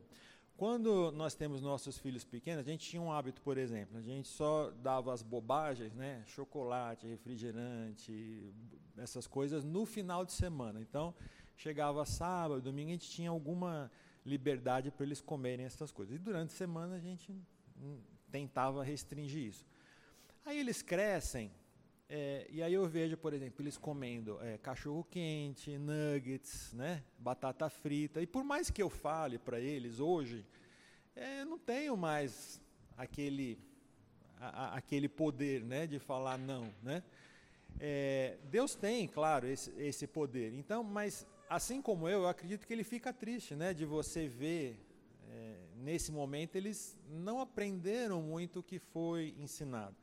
S2: quando nós temos nossos filhos pequenos, a gente tinha um hábito, por exemplo, a gente só dava as bobagens, né, chocolate, refrigerante, essas coisas no final de semana. Então, chegava sábado, domingo, a gente tinha alguma liberdade para eles comerem essas coisas. E durante a semana a gente tentava restringir isso. Aí eles crescem, é, e aí eu vejo, por exemplo, eles comendo é, cachorro quente, nuggets, né, batata frita. E por mais que eu fale para eles hoje, é, eu não tenho mais aquele a, a, aquele poder, né, de falar não, né? É, Deus tem, claro, esse, esse poder. Então, mas assim como eu, eu acredito que ele fica triste, né, de você ver nesse momento eles não aprenderam muito o que foi ensinado.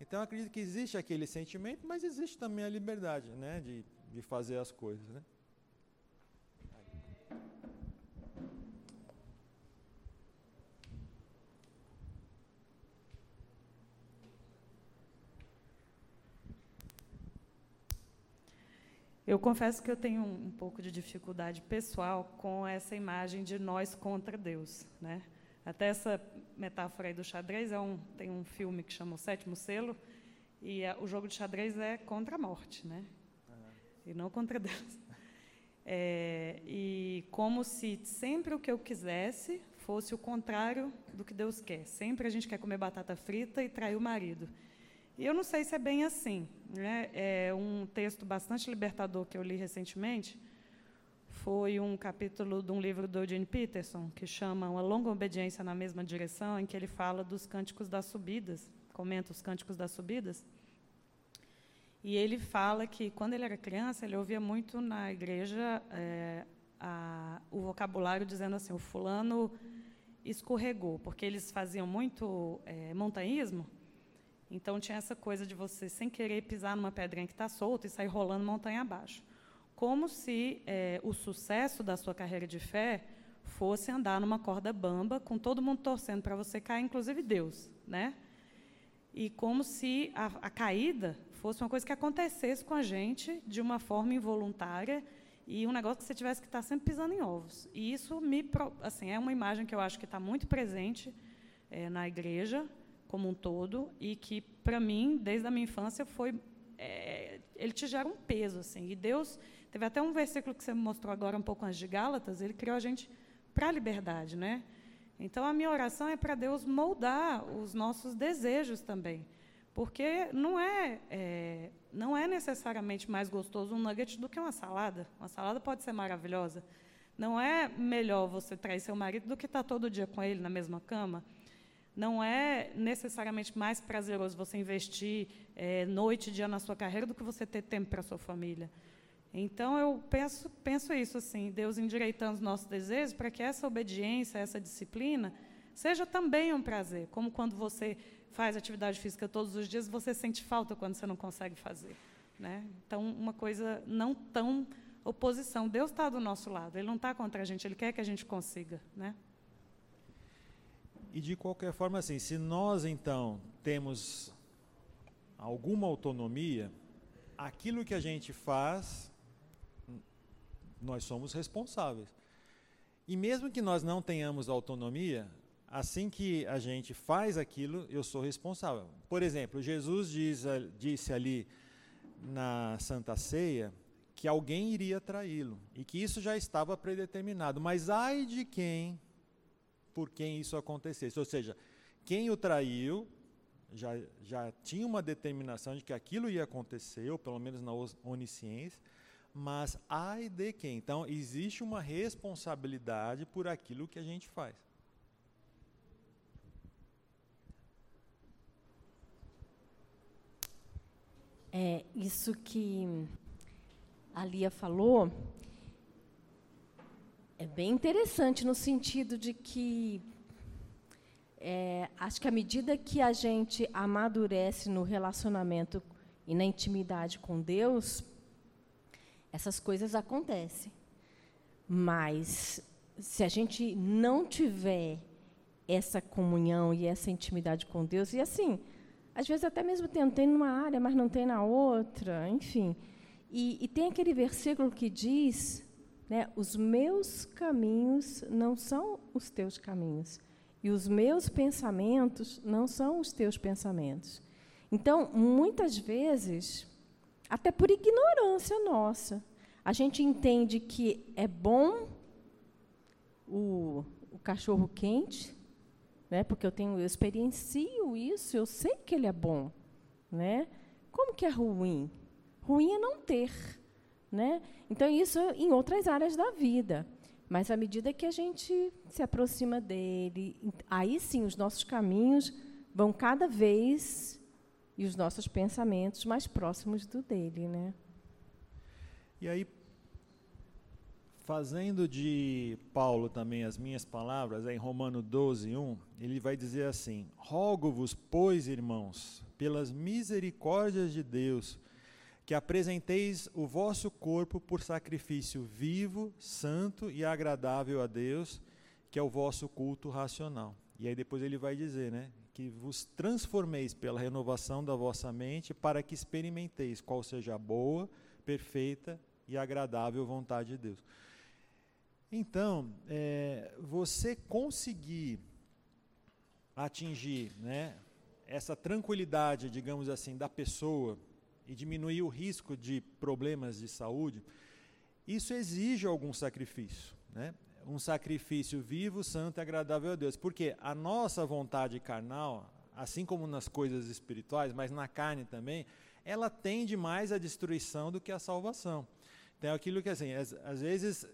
S2: Então acredito que existe aquele sentimento, mas existe também a liberdade né, de, de fazer as coisas. Né?
S5: Eu confesso que eu tenho um, pouco de dificuldade pessoal com essa imagem de nós contra Deus, né? Até essa metáfora aí do xadrez é um, tem um filme que chama O Sétimo Selo e é, o jogo de xadrez é contra a morte, né? Uhum. E não contra *laughs* Deus. É, e como se sempre o que eu quisesse fosse o contrário do que Deus quer. Sempre a gente quer comer batata frita e trair o marido. E eu não sei se é bem assim. Né? É um texto bastante libertador que eu li recentemente foi um capítulo de um livro do Eugene Peterson, que chama Uma Longa Obediência na Mesma Direção, em que ele fala dos cânticos das subidas, comenta os cânticos das subidas. E ele fala que, quando ele era criança, ele ouvia muito na igreja é, a, o vocabulário dizendo assim: o fulano escorregou, porque eles faziam muito é, montanhismo. Então tinha essa coisa de você, sem querer, pisar numa pedrinha que está solta e sair rolando montanha abaixo. Como se é, o sucesso da sua carreira de fé fosse andar numa corda bamba, com todo mundo torcendo para você cair, inclusive Deus. Né? E como se a, a caída fosse uma coisa que acontecesse com a gente de uma forma involuntária e um negócio que você tivesse que estar sempre pisando em ovos. E isso me, assim, é uma imagem que eu acho que está muito presente é, na igreja como um todo e que para mim desde a minha infância foi é, ele te gera um peso assim. E Deus teve até um versículo que você mostrou agora um pouco antes de Gálatas. Ele criou a gente para a liberdade, né? Então a minha oração é para Deus moldar os nossos desejos também. Porque não é, é, não é necessariamente mais gostoso um nugget do que uma salada. Uma salada pode ser maravilhosa. Não é melhor você trair seu marido do que estar todo dia com ele na mesma cama. Não é necessariamente mais prazeroso você investir é, noite e dia na sua carreira do que você ter tempo para a sua família. Então, eu penso, penso isso, assim, Deus endireitando os nossos desejos para que essa obediência, essa disciplina, seja também um prazer, como quando você faz atividade física todos os dias, você sente falta quando você não consegue fazer. Né? Então, uma coisa não tão oposição. Deus está do nosso lado, Ele não está contra a gente, Ele quer que a gente consiga. Né?
S2: E de qualquer forma, assim, se nós então temos alguma autonomia, aquilo que a gente faz, nós somos responsáveis. E mesmo que nós não tenhamos autonomia, assim que a gente faz aquilo, eu sou responsável. Por exemplo, Jesus diz, disse ali na Santa Ceia que alguém iria traí-lo e que isso já estava predeterminado. Mas ai de quem, por quem isso acontecesse. Ou seja, quem o traiu já, já tinha uma determinação de que aquilo ia acontecer, ou pelo menos na onisciência, mas ai de quem. Então, existe uma responsabilidade por aquilo que a gente faz.
S6: É, isso que a Lia falou é bem interessante no sentido de que é, acho que à medida que a gente amadurece no relacionamento e na intimidade com Deus, essas coisas acontecem. Mas se a gente não tiver essa comunhão e essa intimidade com Deus, e assim, às vezes até mesmo tem, tem numa área, mas não tem na outra, enfim. E, e tem aquele versículo que diz, né, os meus caminhos não são os teus caminhos, e os meus pensamentos não são os teus pensamentos. Então, muitas vezes, até por ignorância nossa, a gente entende que é bom o, o cachorro quente, né? Porque eu tenho, eu experiencio isso, eu sei que ele é bom, né? Como que é ruim? Ruim é não ter, né? Então isso em outras áreas da vida. Mas à medida que a gente se aproxima dele, aí sim os nossos caminhos vão cada vez e os nossos pensamentos mais próximos do dele, né?
S2: E aí Fazendo de Paulo também as minhas palavras, em Romano 12, 1, ele vai dizer assim: Rogo-vos, pois, irmãos, pelas misericórdias de Deus, que apresenteis o vosso corpo por sacrifício vivo, santo e agradável a Deus, que é o vosso culto racional. E aí depois ele vai dizer, né, que vos transformeis pela renovação da vossa mente, para que experimenteis qual seja a boa, perfeita e agradável vontade de Deus. Então, é, você conseguir atingir né, essa tranquilidade, digamos assim, da pessoa e diminuir o risco de problemas de saúde, isso exige algum sacrifício. Né? Um sacrifício vivo, santo e agradável a Deus. Porque a nossa vontade carnal, assim como nas coisas espirituais, mas na carne também, ela tende mais à destruição do que à salvação. Então, é aquilo que, assim, às, vezes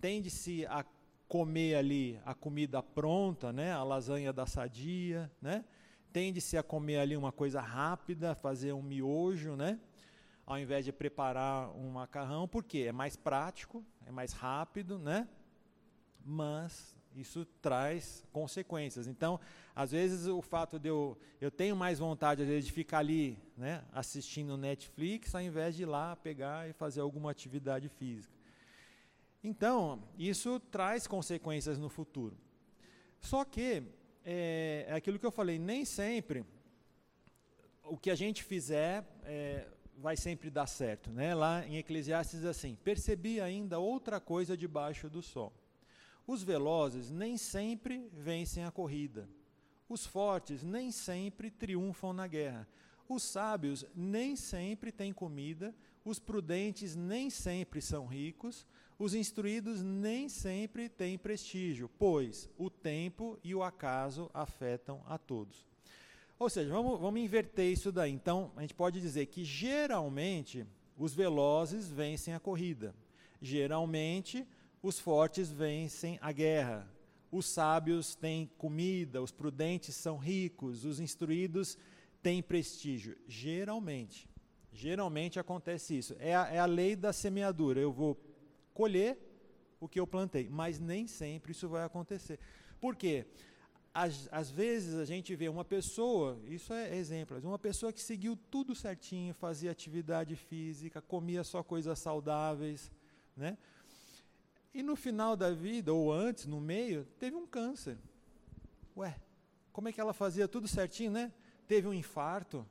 S2: tende-se a comer ali a comida pronta, né, a lasanha da sadia, né? Tende-se a comer ali uma coisa rápida, fazer um miojo, né? ao invés de preparar um macarrão, porque é mais prático, é mais rápido, né? Mas isso traz consequências. Então, às vezes o fato de eu eu tenho mais vontade às vezes de ficar ali, né, assistindo Netflix, ao invés de ir lá pegar e fazer alguma atividade física. Então, isso traz consequências no futuro. Só que é, é aquilo que eu falei, nem sempre o que a gente fizer é, vai sempre dar certo. Né? Lá em Eclesiastes assim, percebi ainda outra coisa debaixo do sol. Os velozes nem sempre vencem a corrida. Os fortes nem sempre triunfam na guerra. Os sábios nem sempre têm comida. Os prudentes nem sempre são ricos. Os instruídos nem sempre têm prestígio, pois o tempo e o acaso afetam a todos. Ou seja, vamos, vamos inverter isso daí. Então, a gente pode dizer que geralmente os velozes vencem a corrida. Geralmente, os fortes vencem a guerra. Os sábios têm comida, os prudentes são ricos, os instruídos têm prestígio. Geralmente. Geralmente acontece isso. É a, é a lei da semeadura. Eu vou colher o que eu plantei, mas nem sempre isso vai acontecer. Por quê? Às, às, vezes a gente vê uma pessoa, isso é exemplo, uma pessoa que seguiu tudo certinho, fazia atividade física, comia só coisas saudáveis, né? E no final da vida, ou antes, no meio, teve um câncer. Ué, como é que ela fazia tudo certinho, né? Teve um infarto.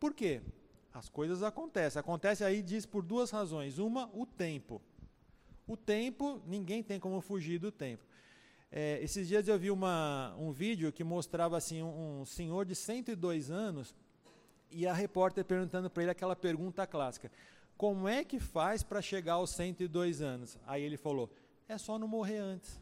S2: Por quê? As coisas acontecem. Acontece aí, diz por duas razões. Uma, o tempo. O tempo, ninguém tem como fugir do tempo. É, esses dias eu vi uma, um vídeo que mostrava assim um, um senhor de 102 anos e a repórter perguntando para ele aquela pergunta clássica: como é que faz para chegar aos 102 anos? Aí ele falou: é só não morrer antes.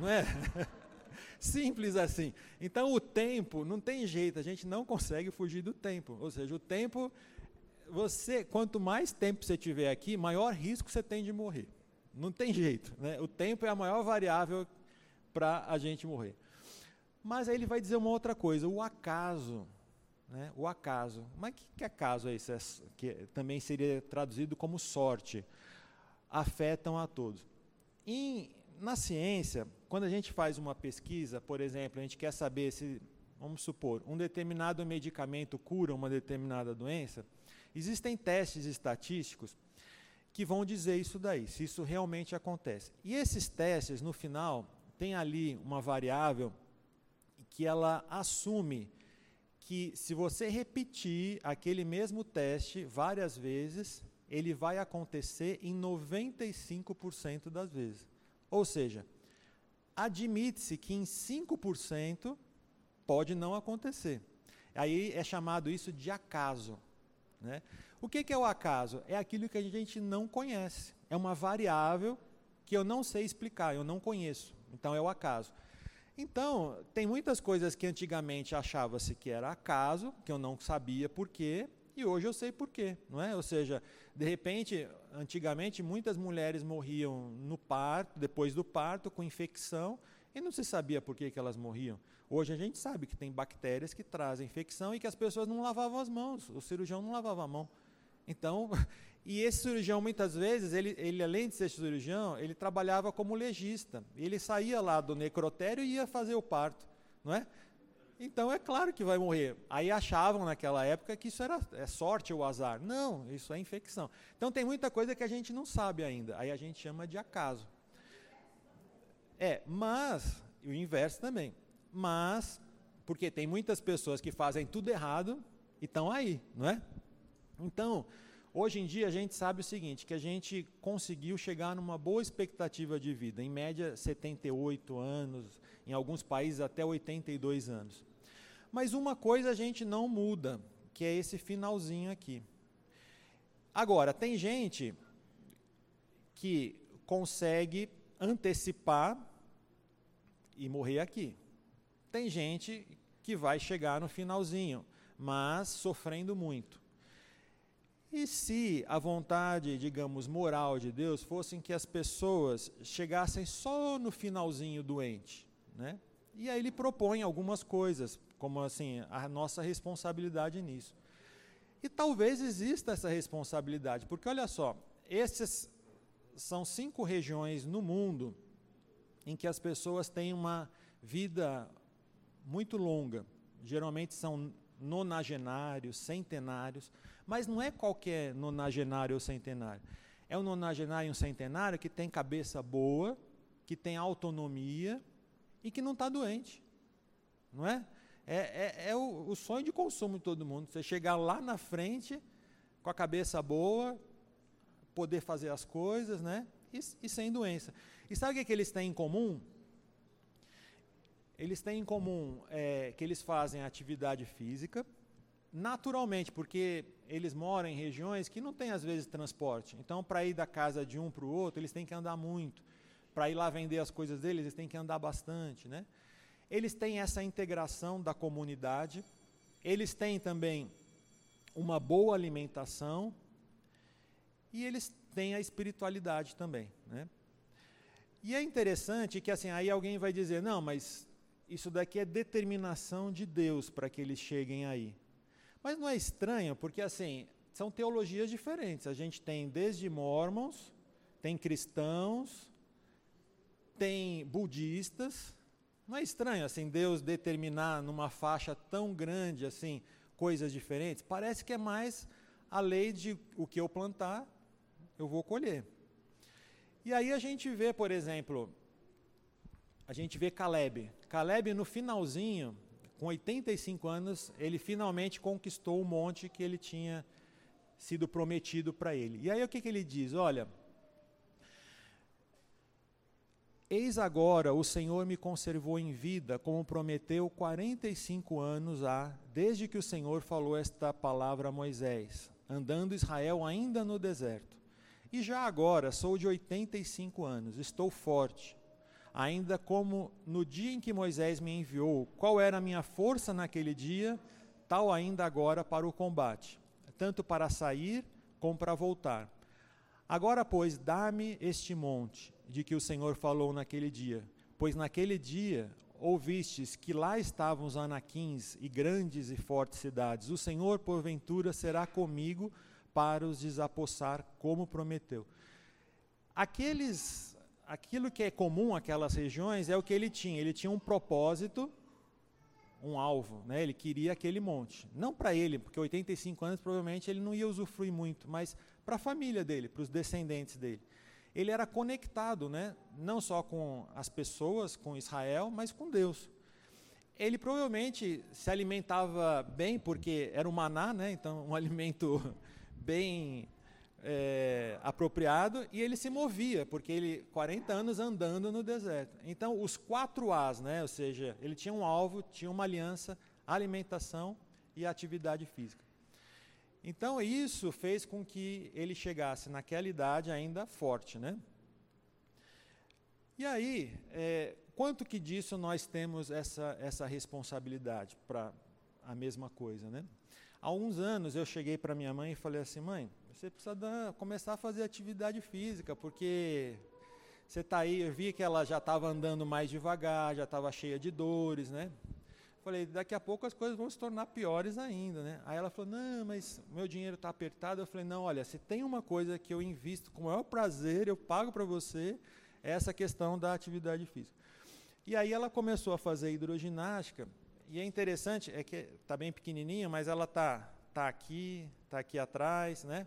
S2: Não é? *laughs* Simples assim. Então o tempo não tem jeito, a gente não consegue fugir do tempo. Ou seja, o tempo você, quanto mais tempo você tiver aqui, maior risco você tem de morrer. Não tem jeito, né? O tempo é a maior variável para a gente morrer. Mas aí ele vai dizer uma outra coisa, o acaso né? o acaso. Mas que, que acaso é esse? É que também seria traduzido como sorte. Afetam a todos. Em, na ciência, quando a gente faz uma pesquisa, por exemplo, a gente quer saber se, vamos supor, um determinado medicamento cura uma determinada doença, existem testes estatísticos que vão dizer isso daí, se isso realmente acontece. E esses testes, no final, tem ali uma variável que ela assume que se você repetir aquele mesmo teste várias vezes, ele vai acontecer em 95% das vezes. Ou seja, admite-se que em 5% pode não acontecer. Aí é chamado isso de acaso. Né? O que, que é o acaso? É aquilo que a gente não conhece. É uma variável que eu não sei explicar, eu não conheço. Então é o acaso. Então, tem muitas coisas que antigamente achava-se que era acaso, que eu não sabia por quê, e hoje eu sei por quê, não é? Ou seja, de repente, antigamente muitas mulheres morriam no parto, depois do parto, com infecção, e não se sabia por que, que elas morriam. Hoje a gente sabe que tem bactérias que trazem infecção e que as pessoas não lavavam as mãos, o cirurgião não lavava a mão. Então, *laughs* e esse cirurgião, muitas vezes, ele, ele além de ser cirurgião, ele trabalhava como legista. Ele saía lá do necrotério e ia fazer o parto, não é? Então é claro que vai morrer. Aí achavam naquela época que isso era é sorte ou azar. Não, isso é infecção. Então tem muita coisa que a gente não sabe ainda. Aí a gente chama de acaso. É, mas, o inverso também. Mas, porque tem muitas pessoas que fazem tudo errado e estão aí, não é? Então, hoje em dia a gente sabe o seguinte, que a gente conseguiu chegar numa boa expectativa de vida, em média 78 anos, em alguns países até 82 anos. Mas uma coisa a gente não muda, que é esse finalzinho aqui. Agora, tem gente que consegue antecipar e morrer aqui. Tem gente que vai chegar no finalzinho, mas sofrendo muito. E se a vontade, digamos, moral de Deus fosse que as pessoas chegassem só no finalzinho doente, né? E aí ele propõe algumas coisas, como assim, a nossa responsabilidade nisso. E talvez exista essa responsabilidade, porque olha só, esses são cinco regiões no mundo em que as pessoas têm uma vida muito longa. Geralmente são nonagenários, centenários, mas não é qualquer nonagenário ou centenário. É um nonagenário e um centenário que tem cabeça boa, que tem autonomia e que não está doente. Não é? É, é, é o, o, sonho de consumo de todo mundo. Você chegar lá na frente com a cabeça boa, poder fazer as coisas, né? E, e sem doença. E sabe o que, que eles têm em comum? Eles têm em comum é, que eles fazem atividade física, naturalmente, porque eles moram em regiões que não tem às vezes transporte. Então, para ir da casa de um para o outro, eles têm que andar muito. Para ir lá vender as coisas deles, eles têm que andar bastante, né? Eles têm essa integração da comunidade. Eles têm também uma boa alimentação e eles têm a espiritualidade também, né? E é interessante que assim, aí alguém vai dizer: "Não, mas isso daqui é determinação de Deus para que eles cheguem aí". Mas não é estranho, porque assim, são teologias diferentes. A gente tem desde mormons, tem cristãos, tem budistas. Não é estranho assim Deus determinar numa faixa tão grande assim coisas diferentes? Parece que é mais a lei de o que eu plantar, eu vou colher. E aí a gente vê, por exemplo, a gente vê Caleb. Caleb no finalzinho com 85 anos, ele finalmente conquistou o monte que ele tinha sido prometido para ele. E aí o que, que ele diz? Olha, eis agora o Senhor me conservou em vida, como prometeu 45 anos há, desde que o Senhor falou esta palavra a Moisés, andando Israel ainda no deserto. E já agora sou de 85 anos, estou forte ainda como no dia em que Moisés me enviou, qual era a minha força naquele dia, tal ainda agora para o combate, tanto para sair como para voltar. Agora, pois, dá-me este monte de que o Senhor falou naquele dia, pois naquele dia ouvistes que lá estavam os anaquins e grandes e fortes cidades. O Senhor, porventura, será comigo para os desapossar, como prometeu. Aqueles aquilo que é comum àquelas regiões é o que ele tinha. Ele tinha um propósito, um alvo, né? ele queria aquele monte. Não para ele, porque 85 anos provavelmente ele não ia usufruir muito, mas para a família dele, para os descendentes dele. Ele era conectado, né? não só com as pessoas, com Israel, mas com Deus. Ele provavelmente se alimentava bem, porque era o maná, né? então um *laughs* alimento bem é, apropriado e ele se movia, porque ele 40 anos andando no deserto. Então, os quatro As, né, ou seja, ele tinha um alvo, tinha uma aliança, alimentação e atividade física. Então, isso fez com que ele chegasse naquela idade ainda forte. Né? E aí, é, quanto que disso nós temos essa, essa responsabilidade para a mesma coisa? Né? Há uns anos eu cheguei para minha mãe e falei assim, mãe, você precisa dar, começar a fazer atividade física, porque você está aí, eu vi que ela já estava andando mais devagar, já estava cheia de dores, né? Falei, daqui a pouco as coisas vão se tornar piores ainda, né? Aí ela falou, não, mas meu dinheiro está apertado. Eu falei, não, olha, se tem uma coisa que eu invisto com o maior prazer, eu pago para você, é essa questão da atividade física. E aí ela começou a fazer hidroginástica, e é interessante, é que está bem pequenininha, mas ela está tá aqui, está aqui atrás, né?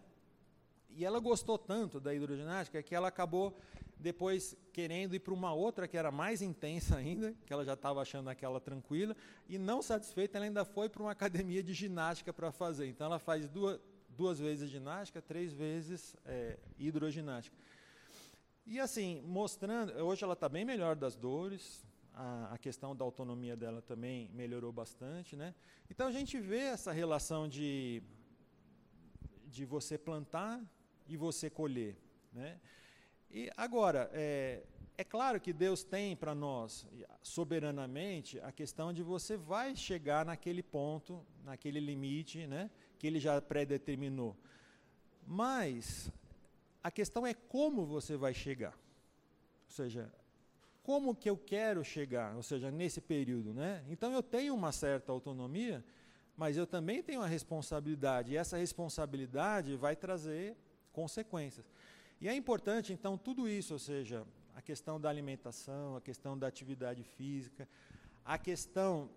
S2: E ela gostou tanto da hidroginástica que ela acabou depois querendo ir para uma outra que era mais intensa ainda, que ela já estava achando aquela tranquila, e não satisfeita, ela ainda foi para uma academia de ginástica para fazer. Então ela faz duas, duas vezes ginástica, três vezes é, hidroginástica. E assim, mostrando, hoje ela está bem melhor das dores, a, a, questão da autonomia dela também melhorou bastante, né? Então a gente vê essa relação de, de você plantar e você colher. Né? E agora, é, é claro que Deus tem para nós, soberanamente, a questão de você vai chegar naquele ponto, naquele limite, né, que Ele já predeterminou. Mas a questão é como você vai chegar. Ou seja, como que eu quero chegar, ou seja, nesse período, né? Então eu tenho uma certa autonomia, mas eu também tenho uma responsabilidade, e essa responsabilidade vai trazer consequências. E é importante, então, tudo isso, ou seja, a questão da alimentação, a questão da atividade física, a questão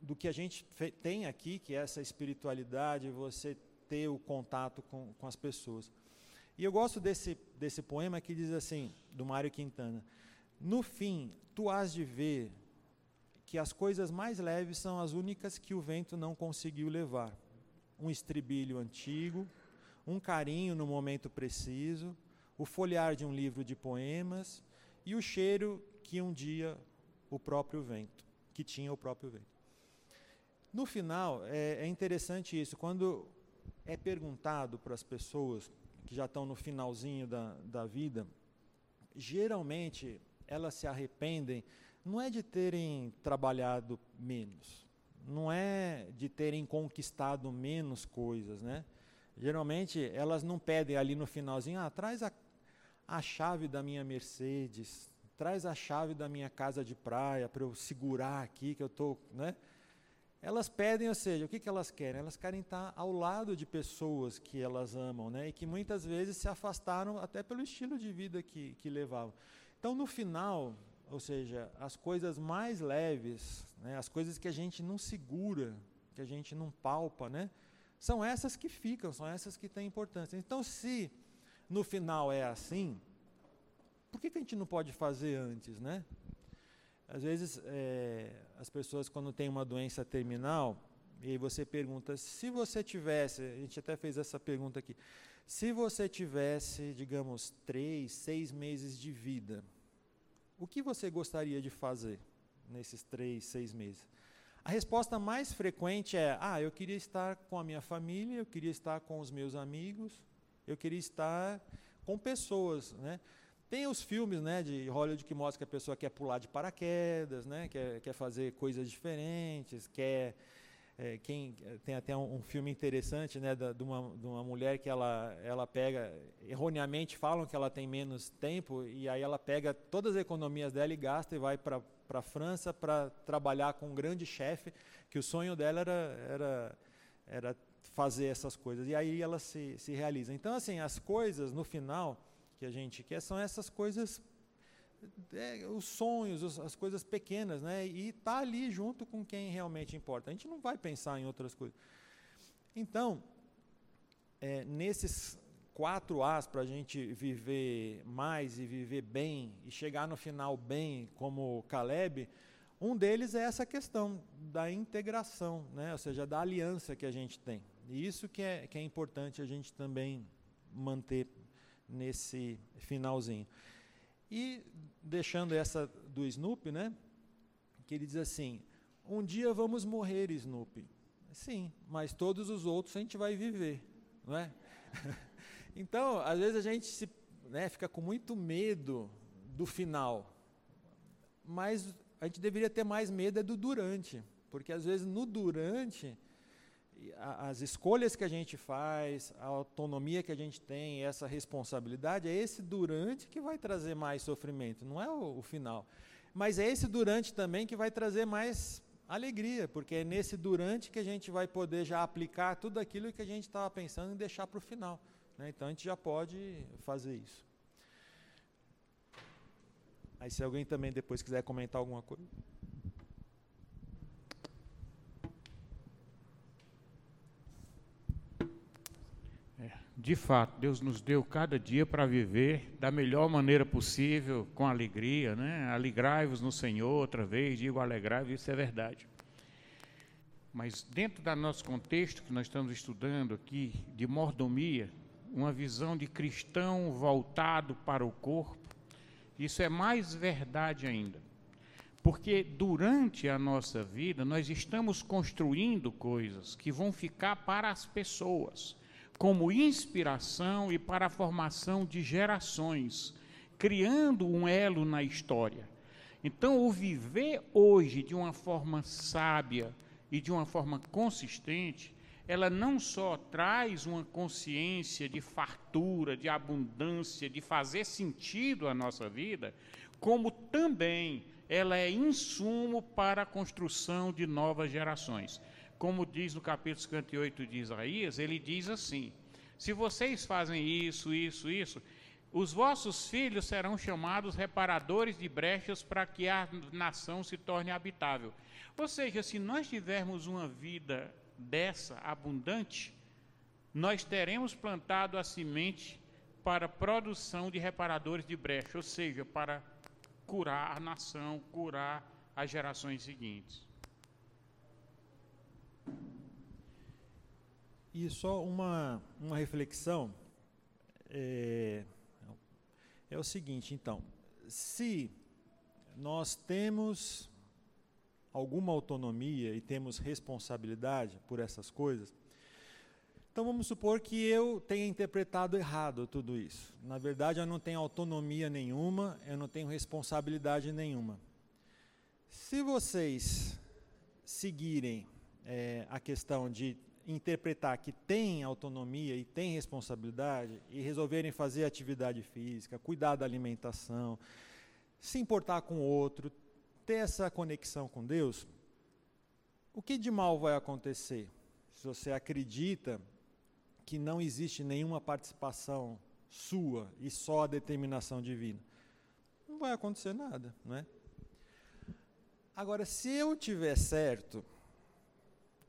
S2: do que a gente tem aqui, que é essa espiritualidade, você ter o contato com, com as pessoas. E eu gosto desse, desse poema que diz assim, do Mário Quintana: No fim, tu has de ver que as coisas mais leves são as únicas que o vento não conseguiu levar. Um estribilho antigo, um carinho no momento preciso, o folhear de um livro de poemas e o cheiro que um dia o próprio vento, que tinha o próprio vento. No final, é, é interessante isso, quando é perguntado para as pessoas que já estão no finalzinho da, da vida, geralmente elas se arrependem não é de terem trabalhado menos, não é de terem conquistado menos coisas, né? Geralmente elas não pedem ali no finalzinho, ah, traz a, a chave da minha Mercedes, traz a chave da minha casa de praia para eu segurar aqui que eu estou, né? Elas pedem, ou seja, o que, que elas querem? Elas querem estar ao lado de pessoas que elas amam, né? E que muitas vezes se afastaram até pelo estilo de vida que, que levavam. Então, no final, ou seja, as coisas mais leves, né, as coisas que a gente não segura, que a gente não palpa, né, são essas que ficam, são essas que têm importância. Então, se no final é assim, por que, que a gente não pode fazer antes, né? Às vezes, é, as pessoas, quando têm uma doença terminal, e aí você pergunta, se você tivesse, a gente até fez essa pergunta aqui, se você tivesse, digamos, três, seis meses de vida, o que você gostaria de fazer nesses três, seis meses? A resposta mais frequente é: ah, eu queria estar com a minha família, eu queria estar com os meus amigos, eu queria estar com pessoas, né? Tem os filmes, né, de Hollywood que mostra que a pessoa quer pular de paraquedas, né, quer, quer fazer coisas diferentes, quer é, quem tem até um, um, filme interessante, né, da, de, uma, de uma mulher que ela, ela pega, erroneamente falam que ela tem menos tempo, e aí ela pega todas as economias dela e gasta e vai para a França para trabalhar com um grande chefe, que o sonho dela era, era, era fazer essas coisas, e aí ela se, se realiza. Então, assim, as coisas, no final, que a gente quer são essas coisas é, os sonhos, as coisas pequenas, né? E tá ali junto com quem realmente importa. A gente não vai pensar em outras coisas. Então, é, nesses quatro As para a gente viver mais e viver bem e chegar no final bem, como Caleb, um deles é essa questão da integração, né? ou seja, da aliança que a gente tem. E isso que é, que é importante a gente também manter nesse finalzinho. E deixando essa do Snoopy, né? Que ele diz assim: um dia vamos morrer, Snoopy. Sim, mas todos os outros a gente vai viver, não é? *laughs* então, às vezes a gente se, né, fica com muito medo do final, mas a gente deveria ter mais medo é do durante, porque às vezes no durante as escolhas que a gente faz, a autonomia que a gente tem, essa responsabilidade, é esse durante que vai trazer mais sofrimento, não é o, o, final. Mas é esse durante também que vai trazer mais alegria, porque é nesse durante que a gente vai poder já aplicar tudo aquilo que a gente estava pensando em deixar para o final. Né? Então a gente já pode fazer isso. Aí se alguém também depois quiser comentar alguma coisa.
S1: de fato, Deus nos deu cada dia para viver da melhor maneira possível, com alegria, né? Alegrai-vos no Senhor, outra vez, digo alegrai-vos, isso é verdade. Mas dentro do nosso contexto que nós estamos estudando aqui, de mordomia, uma visão de cristão voltado para o corpo, isso é mais verdade ainda. Porque durante a nossa vida nós estamos construindo coisas que vão ficar para as pessoas como inspiração e para a formação de gerações, criando um elo na história. Então, o viver hoje de uma forma sábia e de uma forma consistente, ela não só traz uma consciência de fartura, de abundância, de fazer sentido à nossa vida, como também ela é insumo para a construção de novas gerações. como diz no capítulo 58 de Isaías, ele diz assim: se vocês fazem isso, isso, isso, os vossos filhos serão chamados reparadores de brechas para que a nação se torne habitável. Ou seja, se nós tivermos uma vida dessa abundante, nós teremos plantado a semente para produção de reparadores de brecha, ou seja, para curar a nação, curar as gerações seguintes.
S2: E só uma, uma reflexão é, é o seguinte, então, se nós temos alguma autonomia e temos responsabilidade por essas coisas, então vamos supor que eu tenha interpretado errado tudo isso. Na verdade, eu não tenho autonomia nenhuma, eu não tenho responsabilidade nenhuma. Se vocês seguirem é, a questão de interpretar que tem autonomia e tem responsabilidade e resolverem fazer atividade física, cuidar da alimentação, se importar com o outro, ter essa conexão com Deus, o que de mal vai acontecer? Se você acredita que não existe nenhuma participação sua e só a determinação divina. Não vai acontecer nada, não é? Agora, se eu tiver certo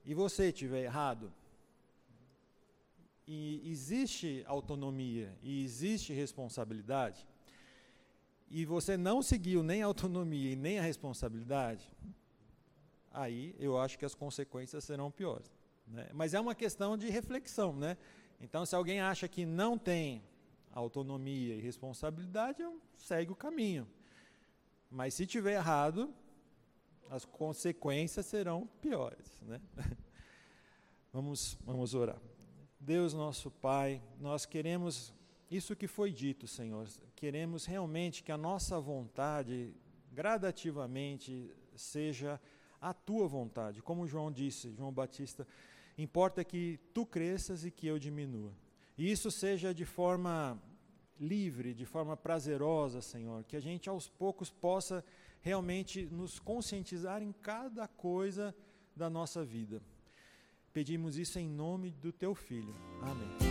S2: e você tiver errado, e existe autonomia e existe responsabilidade, e você não seguiu nem a autonomia e nem a responsabilidade, aí eu acho que as consequências serão piores. Né? Mas é uma questão de reflexão. Né? Então, se alguém acha que não tem autonomia e responsabilidade, segue o caminho. Mas se tiver errado, as consequências serão piores. Né? *laughs* vamos, vamos orar. Deus nosso Pai, nós queremos isso que foi dito, Senhor. Queremos realmente que a nossa vontade, gradativamente, seja a tua vontade. Como João disse, João Batista Importa que tu cresças e que eu diminua. E isso seja de forma livre, de forma prazerosa, Senhor, que a gente aos poucos possa realmente nos conscientizar em cada coisa da nossa vida. Pedimos isso em nome do teu filho. Amém.